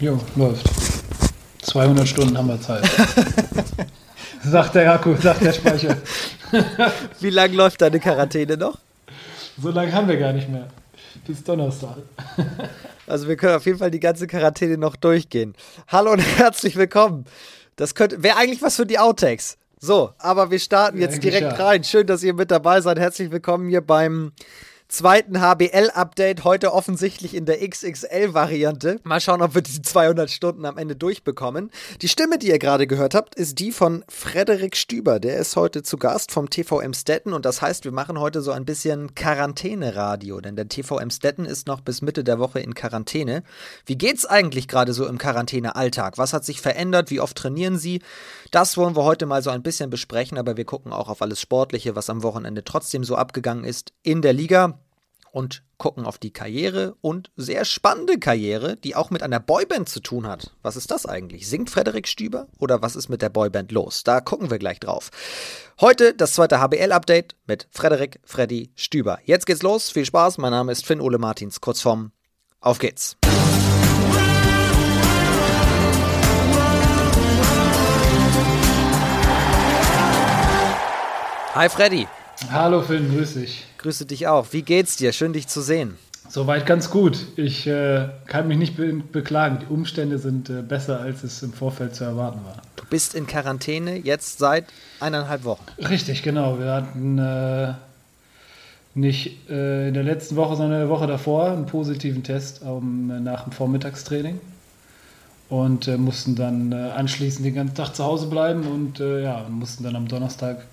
Jo, läuft. 200 Stunden haben wir Zeit. sagt der Akku, sagt der Speicher. Wie lange läuft deine Quarantäne noch? So lange haben wir gar nicht mehr. Bis Donnerstag. Also wir können auf jeden Fall die ganze Quarantäne noch durchgehen. Hallo und herzlich willkommen. Das wäre eigentlich was für die Outtakes. So, aber wir starten jetzt direkt ja. rein. Schön, dass ihr mit dabei seid. Herzlich willkommen hier beim zweiten HBL-Update, heute offensichtlich in der XXL-Variante. Mal schauen, ob wir die 200 Stunden am Ende durchbekommen. Die Stimme, die ihr gerade gehört habt, ist die von Frederik Stüber. Der ist heute zu Gast vom TVM Stetten und das heißt, wir machen heute so ein bisschen Quarantäne-Radio, denn der TVM Stetten ist noch bis Mitte der Woche in Quarantäne. Wie geht's eigentlich gerade so im Quarantäne-Alltag? Was hat sich verändert? Wie oft trainieren Sie? Das wollen wir heute mal so ein bisschen besprechen, aber wir gucken auch auf alles Sportliche, was am Wochenende trotzdem so abgegangen ist in der Liga und gucken auf die Karriere und sehr spannende Karriere, die auch mit einer Boyband zu tun hat. Was ist das eigentlich? Singt Frederik Stüber oder was ist mit der Boyband los? Da gucken wir gleich drauf. Heute das zweite HBL-Update mit Frederik Freddy Stüber. Jetzt geht's los. Viel Spaß. Mein Name ist Finn Ole Martins. Kurzform. Auf geht's. Hi Freddy. Hallo Finn, grüß dich. Grüße dich auch. Wie geht's dir? Schön dich zu sehen. Soweit ganz gut. Ich äh, kann mich nicht be beklagen. Die Umstände sind äh, besser, als es im Vorfeld zu erwarten war. Du bist in Quarantäne jetzt seit eineinhalb Wochen. Richtig, genau. Wir hatten äh, nicht äh, in der letzten Woche, sondern in der Woche davor einen positiven Test um, nach dem Vormittagstraining und äh, mussten dann äh, anschließend den ganzen Tag zu Hause bleiben und ja, mussten dann am Donnerstag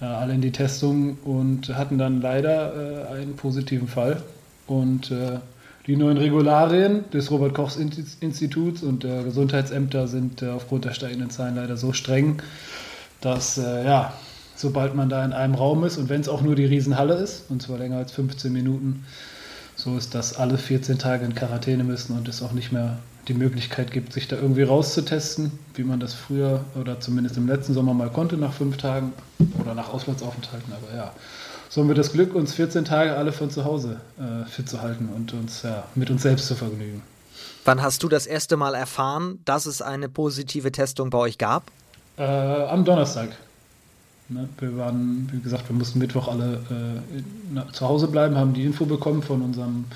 alle in die Testung und hatten dann leider äh, einen positiven Fall. Und äh, die neuen Regularien des Robert-Kochs-Instituts und der Gesundheitsämter sind aufgrund der steigenden Zahlen leider so streng, dass ja, sobald man da in einem Raum ist und wenn es auch nur die Riesenhalle ist, und zwar länger als 15 Minuten, so ist, dass alle 14 Tage in Quarantäne müssen und es auch nicht mehr die Möglichkeit gibt, sich da irgendwie rauszutesten, wie man das früher oder zumindest im letzten Sommer mal konnte, nach fünf Tagen oder nach Auslandsaufenthalten. Aber ja, so haben wir das Glück, uns 14 Tage alle von zu Hause äh, fit zu halten und uns ja, mit uns selbst zu vergnügen. Wann hast du das erste Mal erfahren, dass es eine positive Testung bei euch gab? Äh, am Donnerstag. Ne, wir waren, wie gesagt, wir mussten Mittwoch alle äh, zu Hause bleiben, haben die Info bekommen von unserem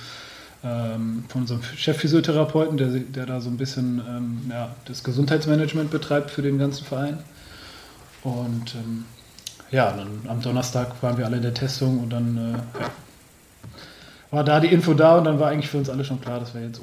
ähm, von unserem Chefphysiotherapeuten, der, der da so ein bisschen ähm, ja, das Gesundheitsmanagement betreibt für den ganzen Verein. Und ähm, ja, dann am Donnerstag waren wir alle in der Testung und dann äh, ja, war da die Info da und dann war eigentlich für uns alle schon klar, dass wir jetzt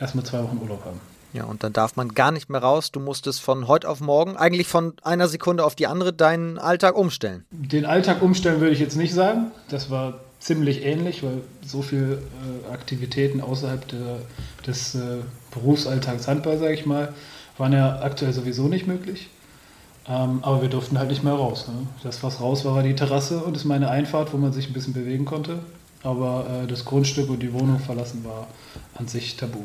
erstmal zwei Wochen Urlaub haben. Ja, und dann darf man gar nicht mehr raus. Du musstest von heute auf morgen, eigentlich von einer Sekunde auf die andere, deinen Alltag umstellen. Den Alltag umstellen würde ich jetzt nicht sagen. Das war ziemlich ähnlich, weil so viele äh, Aktivitäten außerhalb der, des äh, Berufsalltags Handball, sage ich mal, waren ja aktuell sowieso nicht möglich. Ähm, aber wir durften halt nicht mehr raus. Ne? Das, was raus war, war die Terrasse und ist meine Einfahrt, wo man sich ein bisschen bewegen konnte. Aber äh, das Grundstück und die Wohnung verlassen war an sich tabu.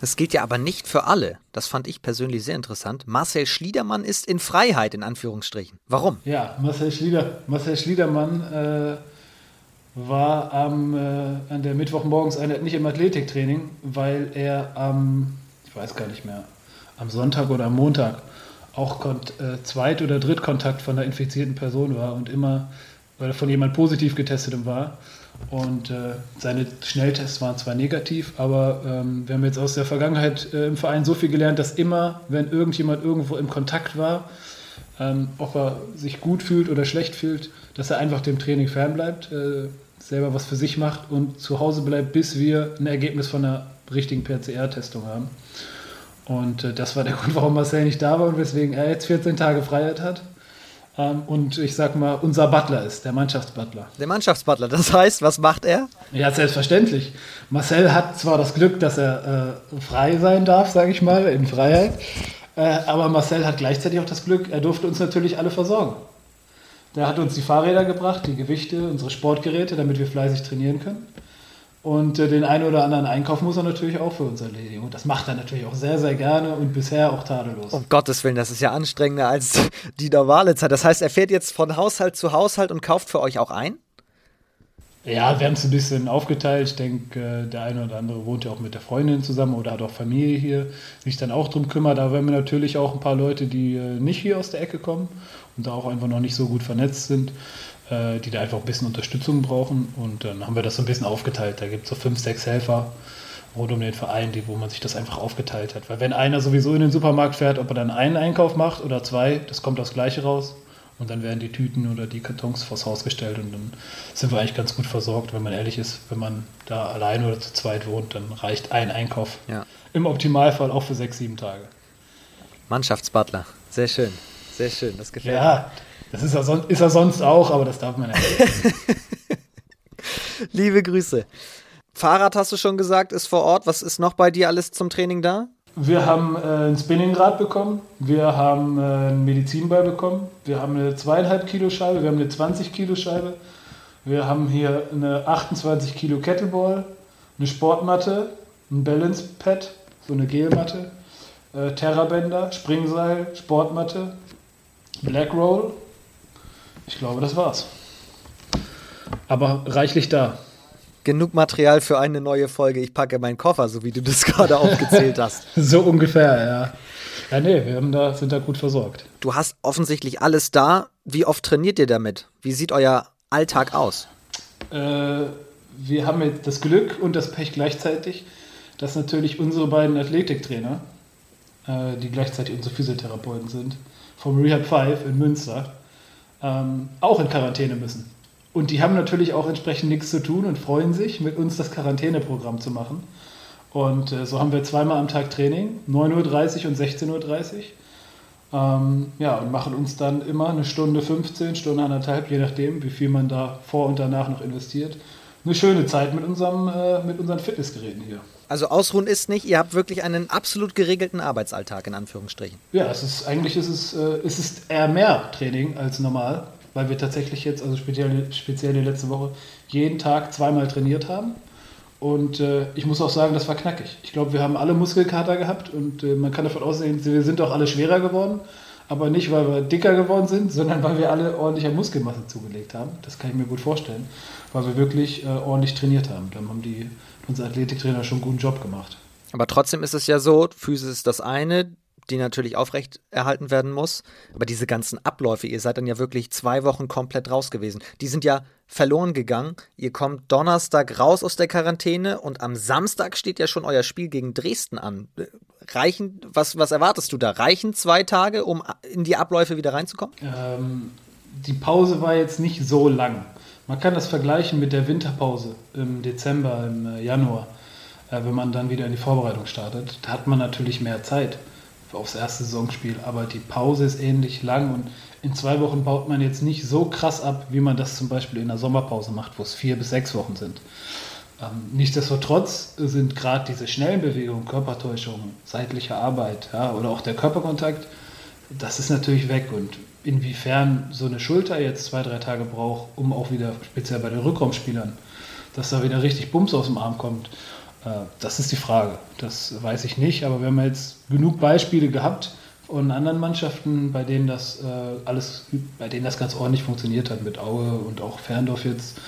Das gilt ja aber nicht für alle. Das fand ich persönlich sehr interessant. Marcel Schliedermann ist in Freiheit, in Anführungsstrichen. Warum? Ja, Marcel, Schlieder, Marcel Schliedermann äh, war am, äh, an der Mittwochmorgenseinheit nicht im Athletiktraining, weil er am, ich weiß gar nicht mehr, am Sonntag oder am Montag auch äh, Zweit- oder Drittkontakt von einer infizierten Person war und immer, weil von jemand positiv getestet war. Und äh, seine Schnelltests waren zwar negativ, aber ähm, wir haben jetzt aus der Vergangenheit äh, im Verein so viel gelernt, dass immer, wenn irgendjemand irgendwo im Kontakt war, ähm, ob er sich gut fühlt oder schlecht fühlt, dass er einfach dem Training fernbleibt. Äh, selber was für sich macht und zu Hause bleibt, bis wir ein Ergebnis von einer richtigen PCR-Testung haben. Und äh, das war der Grund, warum Marcel nicht da war und weswegen er jetzt 14 Tage Freiheit hat. Ähm, und ich sag mal, unser Butler ist, der Mannschaftsbutler. Der Mannschaftsbutler, das heißt, was macht er? Ja, selbstverständlich. Marcel hat zwar das Glück, dass er äh, frei sein darf, sage ich mal, in Freiheit. Äh, aber Marcel hat gleichzeitig auch das Glück, er durfte uns natürlich alle versorgen. Der hat uns die Fahrräder gebracht, die Gewichte, unsere Sportgeräte, damit wir fleißig trainieren können. Und äh, den einen oder anderen Einkauf muss er natürlich auch für uns erledigen. Und das macht er natürlich auch sehr, sehr gerne und bisher auch tadellos. Um Gottes Willen, das ist ja anstrengender als die normale Zeit. Das heißt, er fährt jetzt von Haushalt zu Haushalt und kauft für euch auch ein? Ja, wir haben es ein bisschen aufgeteilt. Ich denke, äh, der eine oder andere wohnt ja auch mit der Freundin zusammen oder hat auch Familie hier, sich dann auch drum kümmert. Da haben wir natürlich auch ein paar Leute, die äh, nicht hier aus der Ecke kommen und da auch einfach noch nicht so gut vernetzt sind, äh, die da einfach ein bisschen Unterstützung brauchen. Und dann haben wir das so ein bisschen aufgeteilt. Da gibt es so fünf, sechs Helfer rund um den Verein, die, wo man sich das einfach aufgeteilt hat. Weil wenn einer sowieso in den Supermarkt fährt, ob er dann einen Einkauf macht oder zwei, das kommt aufs Gleiche raus. Und dann werden die Tüten oder die Kartons vors Haus gestellt und dann sind wir eigentlich ganz gut versorgt, wenn man ehrlich ist. Wenn man da allein oder zu zweit wohnt, dann reicht ein Einkauf. Ja. Im Optimalfall auch für sechs, sieben Tage. Mannschaftsbutler, sehr schön. Sehr schön, das gefällt ja, mir. Ja, das ist er, son ist er sonst auch, aber das darf man ja nicht. Liebe Grüße. Fahrrad hast du schon gesagt, ist vor Ort. Was ist noch bei dir alles zum Training da? Wir haben äh, ein Spinningrad bekommen, wir haben äh, einen Medizinball bekommen, wir haben eine zweieinhalb Kilo Scheibe, wir haben eine 20 Kilo Scheibe, wir haben hier eine 28 Kilo Kettleball, eine Sportmatte, ein Balance Pad, so eine Gelmatte, äh, Terrabänder, Springseil, Sportmatte, Black Roll. Ich glaube, das war's. Aber reichlich da genug Material für eine neue Folge. Ich packe meinen Koffer, so wie du das gerade aufgezählt hast. so ungefähr, ja. Ja, nee, wir haben da, sind da gut versorgt. Du hast offensichtlich alles da. Wie oft trainiert ihr damit? Wie sieht euer Alltag aus? Äh, wir haben jetzt das Glück und das Pech gleichzeitig, dass natürlich unsere beiden Athletiktrainer, äh, die gleichzeitig unsere Physiotherapeuten sind, vom Rehab 5 in Münster, ähm, auch in Quarantäne müssen. Und die haben natürlich auch entsprechend nichts zu tun und freuen sich, mit uns das Quarantäneprogramm zu machen. Und äh, so haben wir zweimal am Tag Training, 9.30 Uhr und 16.30 Uhr. Ähm, ja, und machen uns dann immer eine Stunde 15, Stunde anderthalb, je nachdem, wie viel man da vor und danach noch investiert. Eine schöne Zeit mit, unserem, äh, mit unseren Fitnessgeräten hier. Also ausruhen ist nicht, ihr habt wirklich einen absolut geregelten Arbeitsalltag in Anführungsstrichen. Ja, es ist, eigentlich ist es, äh, es ist eher mehr Training als normal weil wir tatsächlich jetzt, also speziell, speziell die letzte Woche, jeden Tag zweimal trainiert haben. Und äh, ich muss auch sagen, das war knackig. Ich glaube, wir haben alle Muskelkater gehabt und äh, man kann davon ausgehen, wir sind auch alle schwerer geworden. Aber nicht, weil wir dicker geworden sind, sondern weil wir alle ordentlich an Muskelmasse zugelegt haben. Das kann ich mir gut vorstellen, weil wir wirklich äh, ordentlich trainiert haben. Dann haben die, unsere Athletiktrainer schon einen guten Job gemacht. Aber trotzdem ist es ja so, Physis ist das eine, die natürlich aufrecht erhalten werden muss. Aber diese ganzen Abläufe, ihr seid dann ja wirklich zwei Wochen komplett raus gewesen. Die sind ja verloren gegangen. Ihr kommt Donnerstag raus aus der Quarantäne und am Samstag steht ja schon euer Spiel gegen Dresden an. Reichen, was, was erwartest du da? Reichen zwei Tage, um in die Abläufe wieder reinzukommen? Ähm, die Pause war jetzt nicht so lang. Man kann das vergleichen mit der Winterpause im Dezember, im äh, Januar, äh, wenn man dann wieder in die Vorbereitung startet. Da hat man natürlich mehr Zeit aufs erste Saisonspiel, aber die Pause ist ähnlich lang und in zwei Wochen baut man jetzt nicht so krass ab, wie man das zum Beispiel in der Sommerpause macht, wo es vier bis sechs Wochen sind. Ähm, nichtsdestotrotz sind gerade diese schnellen Bewegungen, Körpertäuschung, seitliche Arbeit ja, oder auch der Körperkontakt, das ist natürlich weg. Und inwiefern so eine Schulter jetzt zwei, drei Tage braucht, um auch wieder, speziell bei den Rückraumspielern, dass da wieder richtig Bums aus dem Arm kommt äh, das ist die Frage. Das weiß ich nicht, aber wir haben jetzt genug Beispiele gehabt von anderen Mannschaften, bei denen das äh, alles, bei denen das ganz ordentlich funktioniert hat, mit Aue und auch Ferndorf jetzt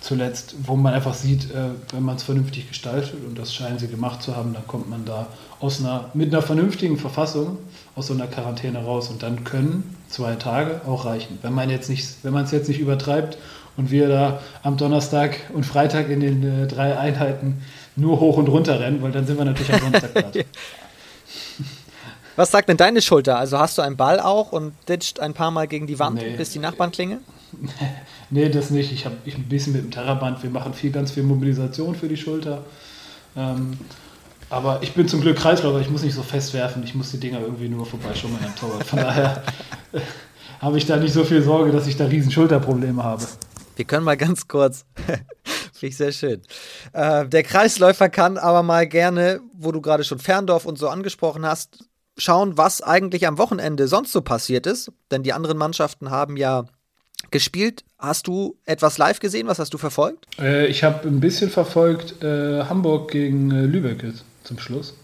zuletzt, wo man einfach sieht, äh, wenn man es vernünftig gestaltet und das scheinen sie gemacht zu haben, dann kommt man da aus einer, mit einer vernünftigen Verfassung aus so einer Quarantäne raus und dann können zwei Tage auch reichen. Wenn man jetzt nicht, wenn man es jetzt nicht übertreibt und wir da am Donnerstag und Freitag in den äh, drei Einheiten nur hoch und runter rennen, weil dann sind wir natürlich am Samstag platt. Was sagt denn deine Schulter? Also hast du einen Ball auch und ditcht ein paar Mal gegen die Wand, nee. bis die Nachbarn klingeln? nee, das nicht. Ich habe ein bisschen mit dem Terraband. Wir machen viel, ganz viel Mobilisation für die Schulter. Ähm, aber ich bin zum Glück Kreisläufer. Ich muss nicht so fest werfen. Ich muss die Dinger irgendwie nur vorbeischummeln am Tor. Von daher habe ich da nicht so viel Sorge, dass ich da riesen Schulterprobleme habe. Wir können mal ganz kurz Finde ich sehr schön. Äh, der Kreisläufer kann aber mal gerne, wo du gerade schon Ferndorf und so angesprochen hast, schauen, was eigentlich am Wochenende sonst so passiert ist. Denn die anderen Mannschaften haben ja gespielt. Hast du etwas live gesehen? Was hast du verfolgt? Äh, ich habe ein bisschen verfolgt äh, Hamburg gegen äh, Lübeck zum Schluss.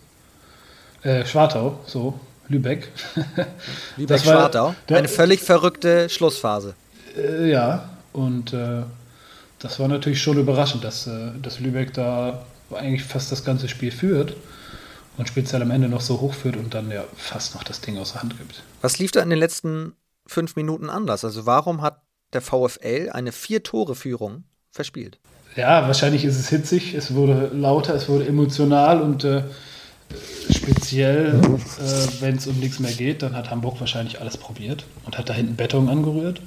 Äh, Schwartau, so, Lübeck. Lübeck-Schwartau. Eine völlig verrückte Schlussphase. Äh, ja, und das war natürlich schon überraschend, dass, äh, dass Lübeck da eigentlich fast das ganze Spiel führt und speziell am Ende noch so hoch führt und dann ja fast noch das Ding aus der Hand gibt. Was lief da in den letzten fünf Minuten anders? Also warum hat der VfL eine Vier-Tore-Führung verspielt? Ja, wahrscheinlich ist es hitzig, es wurde lauter, es wurde emotional und äh, speziell, äh, wenn es um nichts mehr geht, dann hat Hamburg wahrscheinlich alles probiert und hat da hinten Beton angerührt.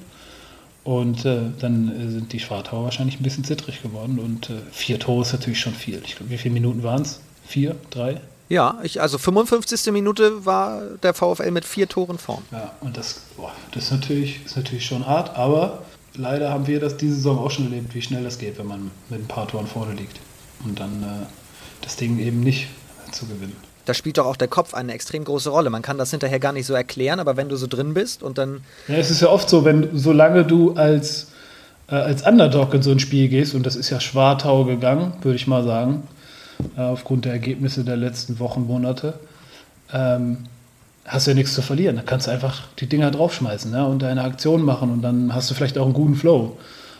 Und äh, dann äh, sind die Schwartauer wahrscheinlich ein bisschen zittrig geworden. Und äh, vier Tore ist natürlich schon viel. Ich glaube, wie viele Minuten waren es? Vier? Drei? Ja, ich, also 55. Minute war der VfL mit vier Toren vorn. Ja, und das, boah, das ist, natürlich, ist natürlich schon hart, aber leider haben wir das diese Saison auch schon erlebt, wie schnell das geht, wenn man mit ein paar Toren vorne liegt. Und dann äh, das Ding eben nicht zu gewinnen da spielt doch auch der Kopf eine extrem große Rolle. Man kann das hinterher gar nicht so erklären, aber wenn du so drin bist und dann. Ja, es ist ja oft so, wenn solange du als, äh, als Underdog in so ein Spiel gehst, und das ist ja Schwartau gegangen, würde ich mal sagen, äh, aufgrund der Ergebnisse der letzten Wochen, Monate, ähm, hast du ja nichts zu verlieren. Da kannst du einfach die Dinger draufschmeißen ne, und deine Aktion machen und dann hast du vielleicht auch einen guten Flow.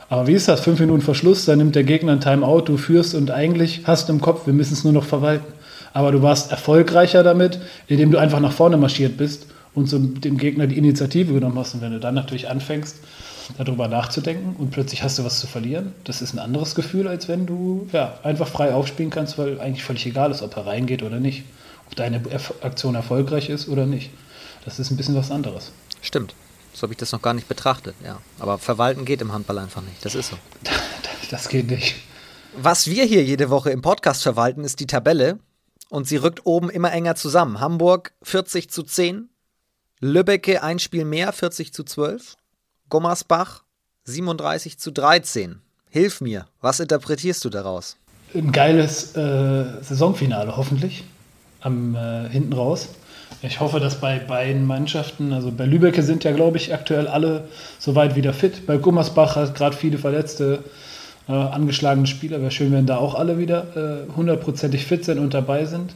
Aber wie ist das? Fünf Minuten Verschluss, dann nimmt der Gegner ein Timeout, du führst und eigentlich hast du im Kopf, wir müssen es nur noch verwalten aber du warst erfolgreicher damit, indem du einfach nach vorne marschiert bist und so dem Gegner die Initiative genommen hast. Und wenn du dann natürlich anfängst, darüber nachzudenken und plötzlich hast du was zu verlieren, das ist ein anderes Gefühl, als wenn du ja, einfach frei aufspielen kannst, weil eigentlich völlig egal ist, ob er reingeht oder nicht. Ob deine Aktion erfolgreich ist oder nicht. Das ist ein bisschen was anderes. Stimmt. So habe ich das noch gar nicht betrachtet, ja. Aber verwalten geht im Handball einfach nicht. Das ist so. Das geht nicht. Was wir hier jede Woche im Podcast verwalten, ist die Tabelle und sie rückt oben immer enger zusammen. Hamburg 40 zu 10, Lübbecke ein Spiel mehr, 40 zu 12, Gommersbach 37 zu 13. Hilf mir, was interpretierst du daraus? Ein geiles äh, Saisonfinale, hoffentlich, am äh, hinten raus. Ich hoffe, dass bei beiden Mannschaften, also bei Lübecke sind ja, glaube ich, aktuell alle soweit wieder fit. Bei Gummersbach hat gerade viele Verletzte äh, angeschlagene Spieler. Wäre schön, wenn da auch alle wieder äh, hundertprozentig fit sind und dabei sind.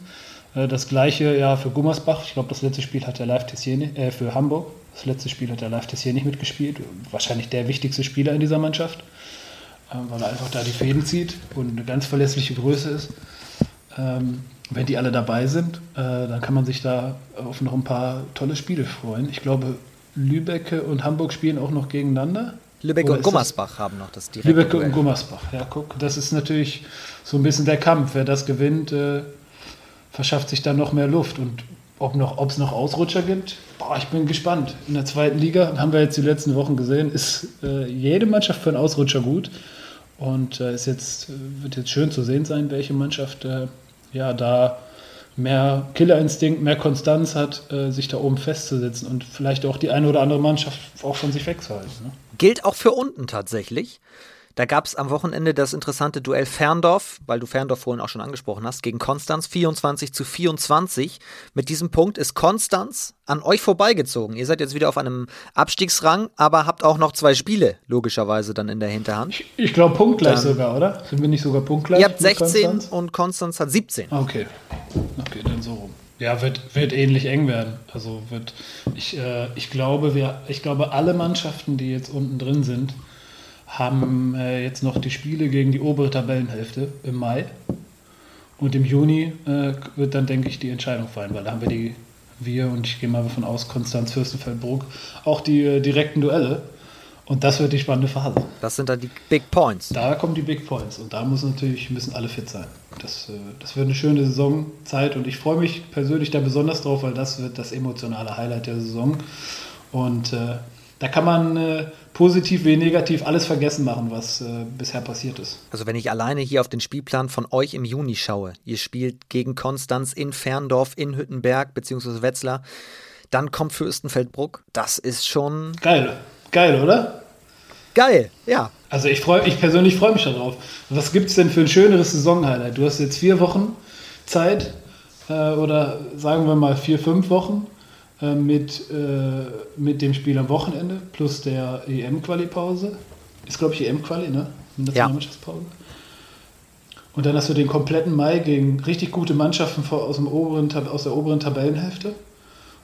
Äh, das gleiche ja für Gummersbach. Ich glaube, das letzte Spiel hat der Live Tessier äh, für Hamburg. Das letzte Spiel hat der Live Tessier nicht mitgespielt. Wahrscheinlich der wichtigste Spieler in dieser Mannschaft, äh, weil er einfach da die Fäden zieht und eine ganz verlässliche Größe ist. Wenn die alle dabei sind, äh, dann kann man sich da auf noch ein paar tolle Spiele freuen. Ich glaube, Lübecke und Hamburg spielen auch noch gegeneinander. Lübeck und Gummersbach haben noch das direkte Lübeck und Gummersbach, ja, guck, das ist natürlich so ein bisschen der Kampf. Wer das gewinnt, äh, verschafft sich dann noch mehr Luft. Und ob es noch Ausrutscher gibt, boah, ich bin gespannt. In der zweiten Liga, haben wir jetzt die letzten Wochen gesehen, ist äh, jede Mannschaft für einen Ausrutscher gut. Und äh, ist jetzt, wird jetzt schön zu sehen sein, welche Mannschaft äh, ja, da mehr Killerinstinkt, mehr Konstanz hat, äh, sich da oben festzusetzen und vielleicht auch die eine oder andere Mannschaft auch von sich wegzuhalten. Ne? Gilt auch für unten tatsächlich. Da gab es am Wochenende das interessante Duell Ferndorf, weil du Ferndorf vorhin auch schon angesprochen hast, gegen Konstanz 24 zu 24. Mit diesem Punkt ist Konstanz an euch vorbeigezogen. Ihr seid jetzt wieder auf einem Abstiegsrang, aber habt auch noch zwei Spiele logischerweise dann in der Hinterhand. Ich, ich glaube punktgleich dann, sogar, oder? Sind wir nicht sogar punktgleich? Ihr habt 16 Konstanz? und Konstanz hat 17. Okay. Okay, dann so rum. Ja, wird, wird ähnlich eng werden. Also wird, ich, äh, ich, glaube, wir, ich glaube, alle Mannschaften, die jetzt unten drin sind, haben äh, jetzt noch die Spiele gegen die obere Tabellenhälfte im Mai. Und im Juni äh, wird dann, denke ich, die Entscheidung fallen, weil da haben wir die, wir und ich gehe mal davon aus, Konstanz Fürstenfeldbruck, auch die äh, direkten Duelle. Und das wird die spannende Phase. Das sind dann die Big Points. Da kommen die Big Points. Und da muss natürlich, müssen alle fit sein. Das, äh, das wird eine schöne Saisonzeit und ich freue mich persönlich da besonders drauf, weil das wird das emotionale Highlight der Saison. Und äh, da kann man äh, positiv wie negativ alles vergessen machen, was äh, bisher passiert ist. Also wenn ich alleine hier auf den Spielplan von euch im Juni schaue, ihr spielt gegen Konstanz in Ferndorf, in Hüttenberg bzw. Wetzlar, dann kommt Fürstenfeldbruck. Das ist schon... Geil, geil, oder? Geil, ja. Also ich, freu, ich persönlich freue mich darauf. Was gibt es denn für ein schöneres Saisonhighlight? Du hast jetzt vier Wochen Zeit äh, oder sagen wir mal vier, fünf Wochen äh, mit, äh, mit dem Spiel am Wochenende plus der EM-Quali-Pause. Ist, glaube ich, EM-Quali, ne? Nationalmannschaftspause. Ja. Und dann hast du den kompletten Mai gegen richtig gute Mannschaften aus, dem oberen, aus der oberen Tabellenhälfte,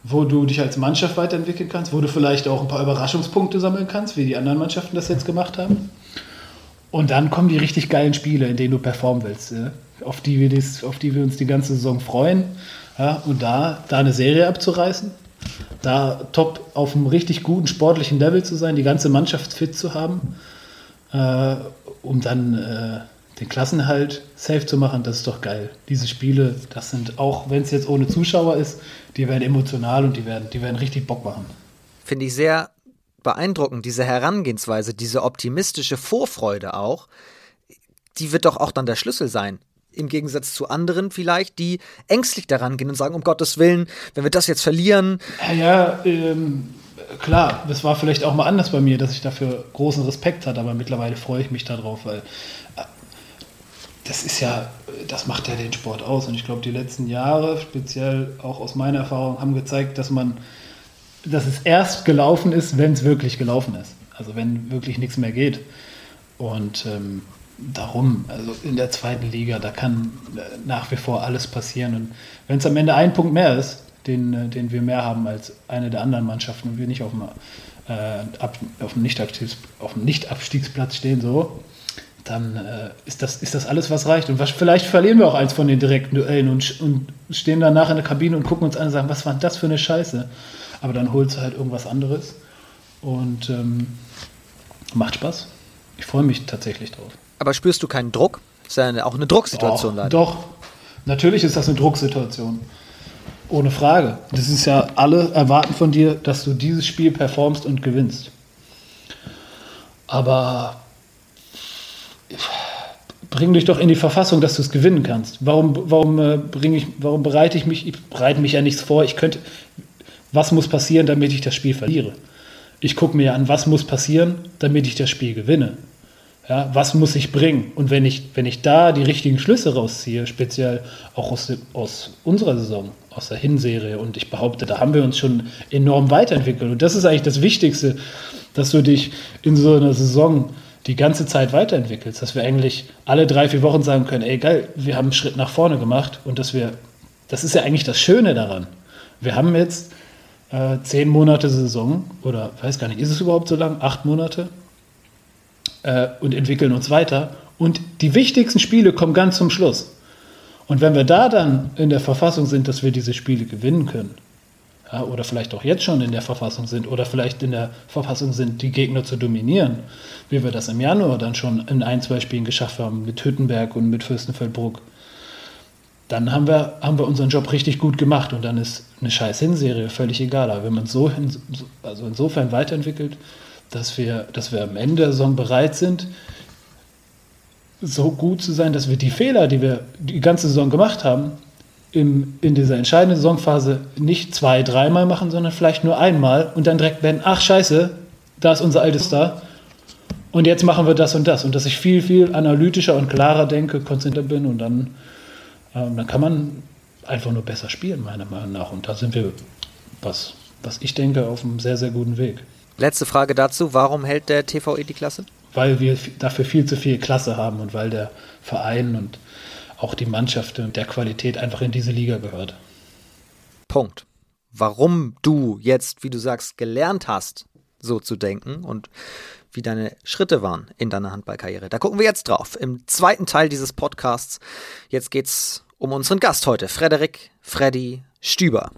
wo du dich als Mannschaft weiterentwickeln kannst, wo du vielleicht auch ein paar Überraschungspunkte sammeln kannst, wie die anderen Mannschaften das jetzt gemacht haben. Und dann kommen die richtig geilen Spiele, in denen du performen willst, ja? auf, die wir dies, auf die wir uns die ganze Saison freuen. Ja? Und da, da eine Serie abzureißen, da top auf einem richtig guten sportlichen Level zu sein, die ganze Mannschaft fit zu haben, äh, um dann äh, den Klassenhalt safe zu machen, das ist doch geil. Diese Spiele, das sind auch, wenn es jetzt ohne Zuschauer ist, die werden emotional und die werden, die werden richtig Bock machen. Finde ich sehr beeindruckend, diese Herangehensweise, diese optimistische Vorfreude auch, die wird doch auch dann der Schlüssel sein. Im Gegensatz zu anderen vielleicht, die ängstlich daran gehen und sagen, um Gottes Willen, wenn wir das jetzt verlieren. Ja, ähm, klar, das war vielleicht auch mal anders bei mir, dass ich dafür großen Respekt hatte, aber mittlerweile freue ich mich darauf, weil äh, das ist ja, das macht ja den Sport aus. Und ich glaube, die letzten Jahre, speziell auch aus meiner Erfahrung, haben gezeigt, dass man dass es erst gelaufen ist, wenn es wirklich gelaufen ist. Also wenn wirklich nichts mehr geht. Und ähm, darum, also in der zweiten Liga, da kann äh, nach wie vor alles passieren. Und wenn es am Ende ein Punkt mehr ist, den, äh, den wir mehr haben als eine der anderen Mannschaften und wir nicht auf dem, äh, ab, auf dem Nicht-Abstiegsplatz stehen, so, dann äh, ist, das, ist das alles, was reicht. Und was, vielleicht verlieren wir auch eins von den direkten Duellen und, und stehen danach in der Kabine und gucken uns an und sagen, was war das für eine Scheiße? Aber dann holst du halt irgendwas anderes und ähm, macht Spaß. Ich freue mich tatsächlich drauf. Aber spürst du keinen Druck? Ist ja auch eine Drucksituation leider. Doch, natürlich ist das eine Drucksituation. Ohne Frage. Das ist ja, alle erwarten von dir, dass du dieses Spiel performst und gewinnst. Aber bring dich doch in die Verfassung, dass du es gewinnen kannst. Warum, warum, äh, ich, warum bereite ich mich, ich bereite mich ja nichts vor. Ich könnte, was muss passieren, damit ich das Spiel verliere. Ich gucke mir an, was muss passieren, damit ich das Spiel gewinne. Ja, was muss ich bringen? Und wenn ich, wenn ich da die richtigen Schlüsse rausziehe, speziell auch aus, aus unserer Saison, aus der Hinserie, und ich behaupte, da haben wir uns schon enorm weiterentwickelt. Und das ist eigentlich das Wichtigste, dass du dich in so einer Saison die ganze Zeit weiterentwickelst, dass wir eigentlich alle drei, vier Wochen sagen können, ey geil, wir haben einen Schritt nach vorne gemacht und dass wir, das ist ja eigentlich das Schöne daran. Wir haben jetzt äh, zehn Monate Saison oder weiß gar nicht, ist es überhaupt so lang? Acht Monate äh, und entwickeln uns weiter. Und die wichtigsten Spiele kommen ganz zum Schluss. Und wenn wir da dann in der Verfassung sind, dass wir diese Spiele gewinnen können, ja, oder vielleicht auch jetzt schon in der Verfassung sind, oder vielleicht in der Verfassung sind, die Gegner zu dominieren, wie wir das im Januar dann schon in ein, zwei Spielen geschafft haben, mit Hüttenberg und mit Fürstenfeldbruck, dann haben wir, haben wir unseren Job richtig gut gemacht und dann ist eine scheiß Hinserie völlig egal. Aber wenn man so hin, also insofern weiterentwickelt, dass wir, dass wir am Ende der Saison bereit sind, so gut zu sein, dass wir die Fehler, die wir die ganze Saison gemacht haben, im, in dieser entscheidenden Saisonphase nicht zwei, dreimal machen, sondern vielleicht nur einmal und dann direkt werden, ach scheiße, da ist unser altes Star und jetzt machen wir das und das. Und dass ich viel, viel analytischer und klarer denke, konzentriert bin und dann ähm, dann kann man einfach nur besser spielen, meiner Meinung nach. Und da sind wir, was, was ich denke, auf einem sehr, sehr guten Weg. Letzte Frage dazu: Warum hält der TVE die Klasse? Weil wir dafür viel zu viel Klasse haben und weil der Verein und auch die Mannschaft und der Qualität einfach in diese Liga gehört. Punkt. Warum du jetzt, wie du sagst, gelernt hast, so zu denken und wie deine Schritte waren in deiner Handballkarriere. Da gucken wir jetzt drauf. Im zweiten Teil dieses Podcasts. Jetzt geht's um unseren Gast heute, Frederik Freddy Stüber.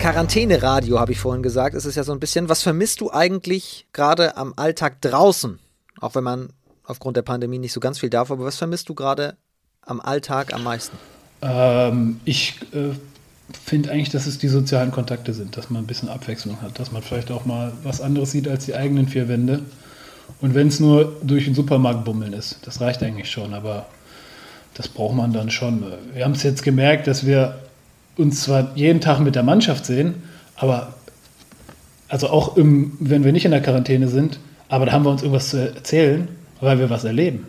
Quarantäne-Radio habe ich vorhin gesagt. Es ist ja so ein bisschen, was vermisst du eigentlich gerade am Alltag draußen? Auch wenn man aufgrund der Pandemie nicht so ganz viel darf, aber was vermisst du gerade am Alltag am meisten? Ähm, ich äh, finde eigentlich, dass es die sozialen Kontakte sind, dass man ein bisschen Abwechslung hat, dass man vielleicht auch mal was anderes sieht als die eigenen vier Wände. Und wenn es nur durch den Supermarkt bummeln ist, das reicht eigentlich schon, aber das braucht man dann schon. Wir haben es jetzt gemerkt, dass wir uns zwar jeden Tag mit der Mannschaft sehen, aber also auch im, wenn wir nicht in der Quarantäne sind, aber da haben wir uns irgendwas zu erzählen, weil wir was erleben.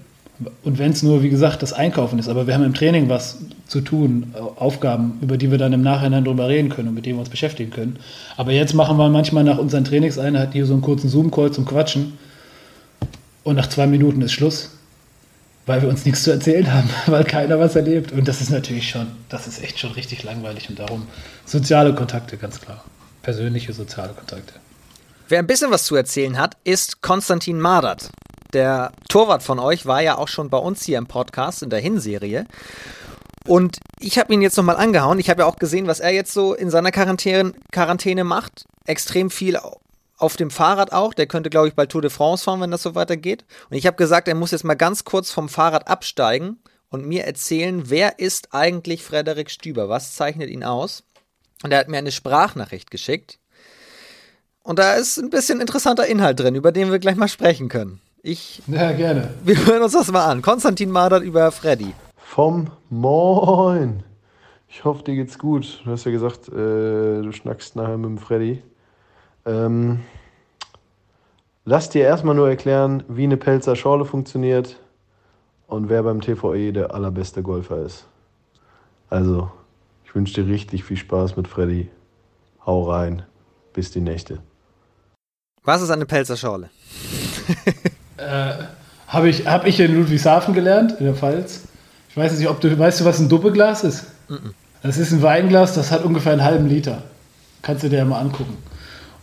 Und wenn es nur, wie gesagt, das Einkaufen ist, aber wir haben im Training was zu tun, Aufgaben, über die wir dann im Nachhinein drüber reden können und mit denen wir uns beschäftigen können. Aber jetzt machen wir manchmal nach unseren Trainingseinheiten hier so einen kurzen Zoom-Call zum Quatschen und nach zwei Minuten ist Schluss, weil wir uns nichts zu erzählen haben, weil keiner was erlebt. Und das ist natürlich schon, das ist echt schon richtig langweilig und darum soziale Kontakte, ganz klar. Persönliche soziale Kontakte. Wer ein bisschen was zu erzählen hat, ist Konstantin Mardert. Der Torwart von euch war ja auch schon bei uns hier im Podcast in der Hinserie. Und ich habe ihn jetzt nochmal angehauen. Ich habe ja auch gesehen, was er jetzt so in seiner Quarantäne, Quarantäne macht. Extrem viel auf dem Fahrrad auch. Der könnte, glaube ich, bald Tour de France fahren, wenn das so weitergeht. Und ich habe gesagt, er muss jetzt mal ganz kurz vom Fahrrad absteigen und mir erzählen, wer ist eigentlich Frederik Stüber? Was zeichnet ihn aus? Und er hat mir eine Sprachnachricht geschickt. Und da ist ein bisschen interessanter Inhalt drin, über den wir gleich mal sprechen können. Ich. Ja, gerne. Wir hören uns das mal an. Konstantin Madert über Freddy. Vom Moin. Ich hoffe, dir geht's gut. Du hast ja gesagt, äh, du schnackst nachher mit dem Freddy. Ähm, lass dir erstmal nur erklären, wie eine Pelzer Schorle funktioniert und wer beim TVE der allerbeste Golfer ist. Also, ich wünsche dir richtig viel Spaß mit Freddy. Hau rein. Bis die nächste. Was ist eine Pelzer Schorle? äh, Habe ich, hab ich in Ludwigshafen gelernt, in der Pfalz. Ich weiß nicht, ob du weißt du, was ein Duppeglas ist? Mm -mm. Das ist ein Weinglas, das hat ungefähr einen halben Liter. Kannst du dir ja mal angucken.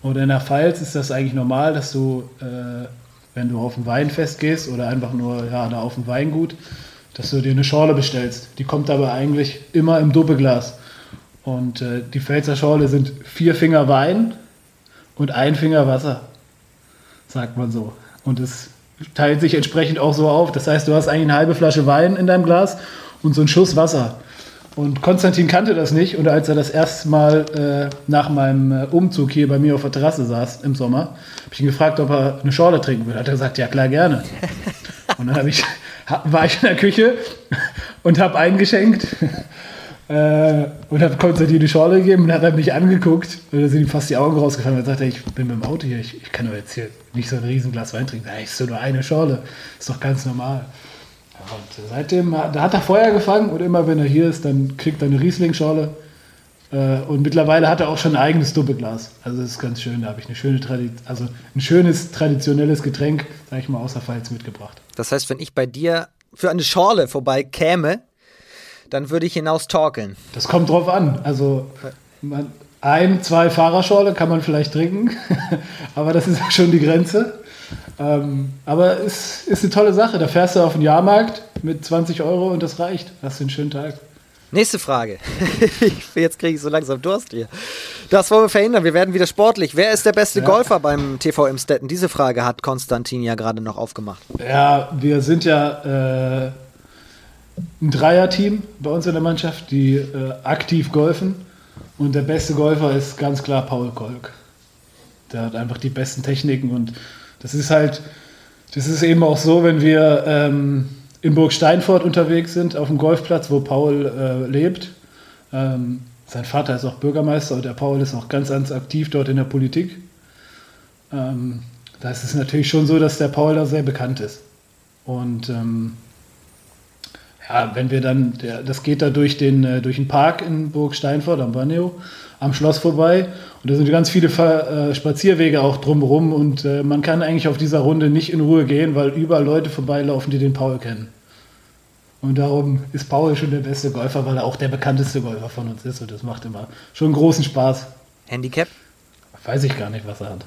Und in der Pfalz ist das eigentlich normal, dass du, äh, wenn du auf ein Weinfest gehst oder einfach nur ja, da auf ein Weingut, dass du dir eine Schorle bestellst. Die kommt aber eigentlich immer im Duppeglas. Und äh, die Pfälzer Schorle sind vier Finger Wein und ein Finger Wasser, sagt man so. Und es teilt sich entsprechend auch so auf. Das heißt, du hast eigentlich eine halbe Flasche Wein in deinem Glas und so einen Schuss Wasser. Und Konstantin kannte das nicht. Und als er das erste Mal äh, nach meinem äh, Umzug hier bei mir auf der Terrasse saß im Sommer, habe ich ihn gefragt, ob er eine Schorle trinken würde. Hat er gesagt, ja klar, gerne. Und dann ich, war ich in der Küche und habe eingeschenkt äh, und habe Konstantin die Schorle gegeben und hat er mich angeguckt. Und da sind ihm fast die Augen rausgefallen. Und er sagte, ich bin mit dem Auto hier, ich, ich kann doch jetzt hier nicht so ein Riesenglas Wein trinken. Da ist so nur eine Schorle. Ist doch ganz normal. Und seitdem, da hat er Feuer gefangen und immer wenn er hier ist, dann kriegt er eine Riesling-Schorle. Äh, und mittlerweile hat er auch schon ein eigenes Doppelglas. Also das ist ganz schön. Da habe ich eine schöne Tradi also ein schönes traditionelles Getränk, sage ich mal, außer Pfalz mitgebracht. Das heißt, wenn ich bei dir für eine Schorle vorbei käme, dann würde ich hinaus torkeln. Das kommt drauf an. Also man, ein, zwei Fahrerschorle kann man vielleicht trinken, aber das ist schon die Grenze. Ähm, aber es ist eine tolle Sache. Da fährst du auf den Jahrmarkt mit 20 Euro und das reicht. Hast du einen schönen Tag. Nächste Frage. Jetzt kriege ich so langsam Durst hier. Das wollen wir verhindern. Wir werden wieder sportlich. Wer ist der beste ja. Golfer beim TV Imstetten? Diese Frage hat Konstantin ja gerade noch aufgemacht. Ja, wir sind ja äh, ein Dreierteam bei uns in der Mannschaft, die äh, aktiv golfen. Und der beste Golfer ist ganz klar Paul Kolk. Der hat einfach die besten Techniken und das ist halt, das ist eben auch so, wenn wir ähm, in Burg Steinfurt unterwegs sind, auf dem Golfplatz, wo Paul äh, lebt. Ähm, sein Vater ist auch Bürgermeister und der Paul ist auch ganz, ganz aktiv dort in der Politik. Ähm, da ist es natürlich schon so, dass der Paul da sehr bekannt ist. Und ähm, ja, wenn wir dann, der, das geht da durch den, äh, durch den Park in Burg Steinfurt am Baneo, am Schloss vorbei. Und da sind ganz viele äh, Spazierwege auch drumherum und äh, man kann eigentlich auf dieser Runde nicht in Ruhe gehen, weil überall Leute vorbeilaufen, die den Paul kennen. Und darum ist Paul schon der beste Golfer, weil er auch der bekannteste Golfer von uns ist und das macht immer schon großen Spaß. Handicap? Weiß ich gar nicht, was er hat.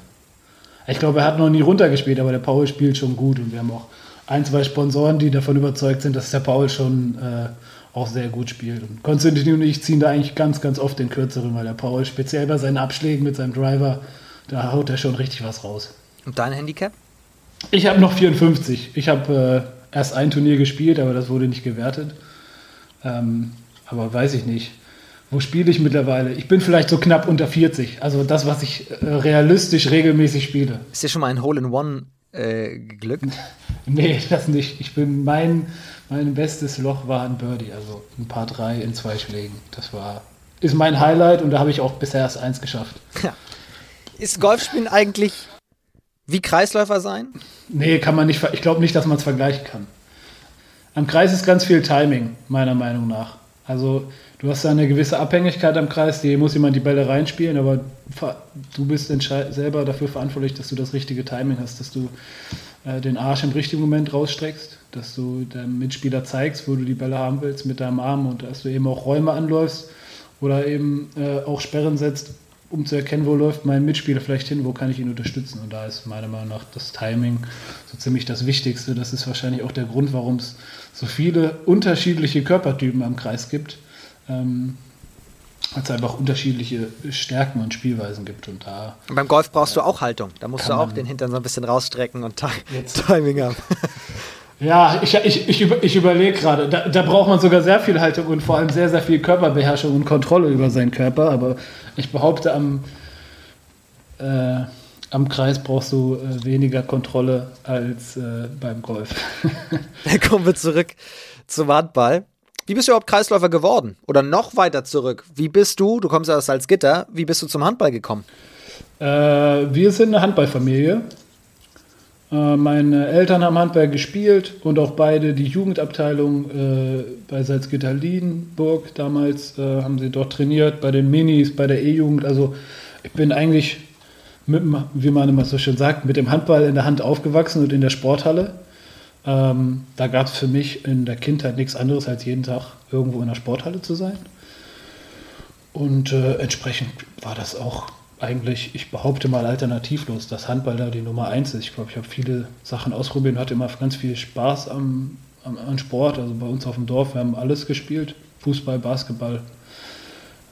Ich glaube, er hat noch nie runtergespielt, aber der Paul spielt schon gut und wir haben auch ein, zwei Sponsoren, die davon überzeugt sind, dass der Paul schon äh, auch sehr gut spielt. Und Konstantin und ich ziehen da eigentlich ganz, ganz oft den kürzeren, weil der Paul speziell bei seinen Abschlägen mit seinem Driver, da haut er schon richtig was raus. Und dein Handicap? Ich habe noch 54. Ich habe äh, erst ein Turnier gespielt, aber das wurde nicht gewertet. Ähm, aber weiß ich nicht. Wo spiele ich mittlerweile? Ich bin vielleicht so knapp unter 40. Also das, was ich äh, realistisch regelmäßig spiele. Ist dir schon mal ein Hole in One äh, geglückt? nee, das nicht. Ich bin mein, mein bestes Loch war ein Birdie, also ein paar drei in zwei Schlägen. Das war ist mein Highlight und da habe ich auch bisher erst eins geschafft. Ja. Ist Golfspielen eigentlich wie Kreisläufer sein? Nee, kann man nicht. Ich glaube nicht, dass man es vergleichen kann. Am Kreis ist ganz viel Timing, meiner Meinung nach. Also du hast da eine gewisse Abhängigkeit am Kreis, die muss jemand die Bälle reinspielen, aber du bist selber dafür verantwortlich, dass du das richtige Timing hast, dass du äh, den Arsch im richtigen Moment rausstreckst, dass du deinem Mitspieler zeigst, wo du die Bälle haben willst mit deinem Arm und dass du eben auch Räume anläufst oder eben äh, auch Sperren setzt, um zu erkennen, wo läuft mein Mitspieler vielleicht hin, wo kann ich ihn unterstützen. Und da ist meiner Meinung nach das Timing so ziemlich das Wichtigste. Das ist wahrscheinlich auch der Grund, warum es so viele unterschiedliche Körpertypen am Kreis gibt. Ähm, weil es einfach unterschiedliche Stärken und Spielweisen gibt. Und da, beim Golf brauchst ja, du auch Haltung. Da musst du auch den Hintern so ein bisschen rausstrecken und Timing haben. Ja, ich, ich, ich, über, ich überlege gerade, da, da, braucht man sogar sehr viel Haltung und vor allem sehr, sehr viel Körperbeherrschung und Kontrolle über seinen Körper. Aber ich behaupte, am, äh, am Kreis brauchst du äh, weniger Kontrolle als äh, beim Golf. Dann kommen wir zurück zum Handball. Wie bist du überhaupt Kreisläufer geworden? Oder noch weiter zurück? Wie bist du, du kommst ja aus Salzgitter, wie bist du zum Handball gekommen? Äh, wir sind eine Handballfamilie. Äh, meine Eltern haben Handball gespielt und auch beide die Jugendabteilung äh, bei Salzgitter Liedenburg damals äh, haben sie dort trainiert, bei den Minis, bei der E-Jugend. Also ich bin eigentlich, mit, wie man immer so schön sagt, mit dem Handball in der Hand aufgewachsen und in der Sporthalle. Ähm, da gab es für mich in der Kindheit nichts anderes, als jeden Tag irgendwo in der Sporthalle zu sein. Und äh, entsprechend war das auch eigentlich, ich behaupte mal, alternativlos, dass Handball da die Nummer eins ist. Ich glaube, ich habe viele Sachen ausprobiert und hatte immer ganz viel Spaß am, am, am, Sport. Also bei uns auf dem Dorf, wir haben alles gespielt. Fußball, Basketball,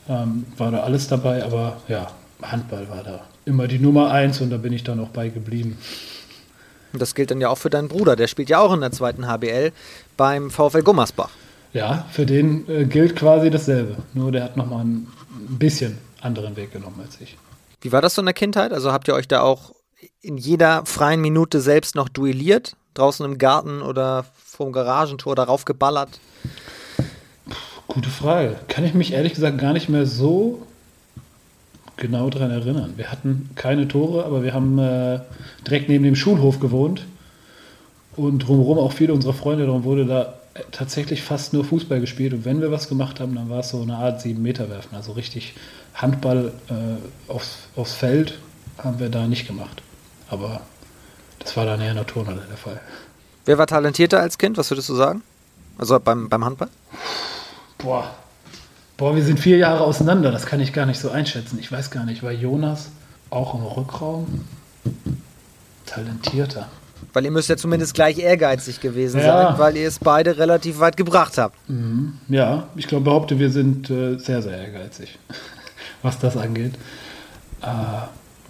ähm, war da alles dabei. Aber ja, Handball war da immer die Nummer eins und da bin ich dann auch bei geblieben. Das gilt dann ja auch für deinen Bruder, der spielt ja auch in der zweiten HBL beim VfL Gummersbach. Ja, für den äh, gilt quasi dasselbe. Nur der hat nochmal ein bisschen anderen Weg genommen als ich. Wie war das so in der Kindheit? Also habt ihr euch da auch in jeder freien Minute selbst noch duelliert? Draußen im Garten oder vorm Garagentor darauf geballert? Gute Frage. Kann ich mich ehrlich gesagt gar nicht mehr so genau daran erinnern. Wir hatten keine Tore, aber wir haben äh, direkt neben dem Schulhof gewohnt und drumherum auch viele unserer Freunde. Darum wurde da tatsächlich fast nur Fußball gespielt. Und wenn wir was gemacht haben, dann war es so eine Art 7-Meter-Werfen. Also richtig Handball äh, aufs, aufs Feld haben wir da nicht gemacht. Aber das war dann eher in der Turnhalle der Fall. Wer war talentierter als Kind? Was würdest du sagen? Also beim, beim Handball? Boah. Boah, wir sind vier Jahre auseinander. Das kann ich gar nicht so einschätzen. Ich weiß gar nicht. War Jonas auch im Rückraum talentierter? Weil ihr müsst ja zumindest gleich ehrgeizig gewesen ja. sein, weil ihr es beide relativ weit gebracht habt. Mhm. Ja, ich glaube, behaupte, wir sind äh, sehr, sehr ehrgeizig, was das angeht. Äh,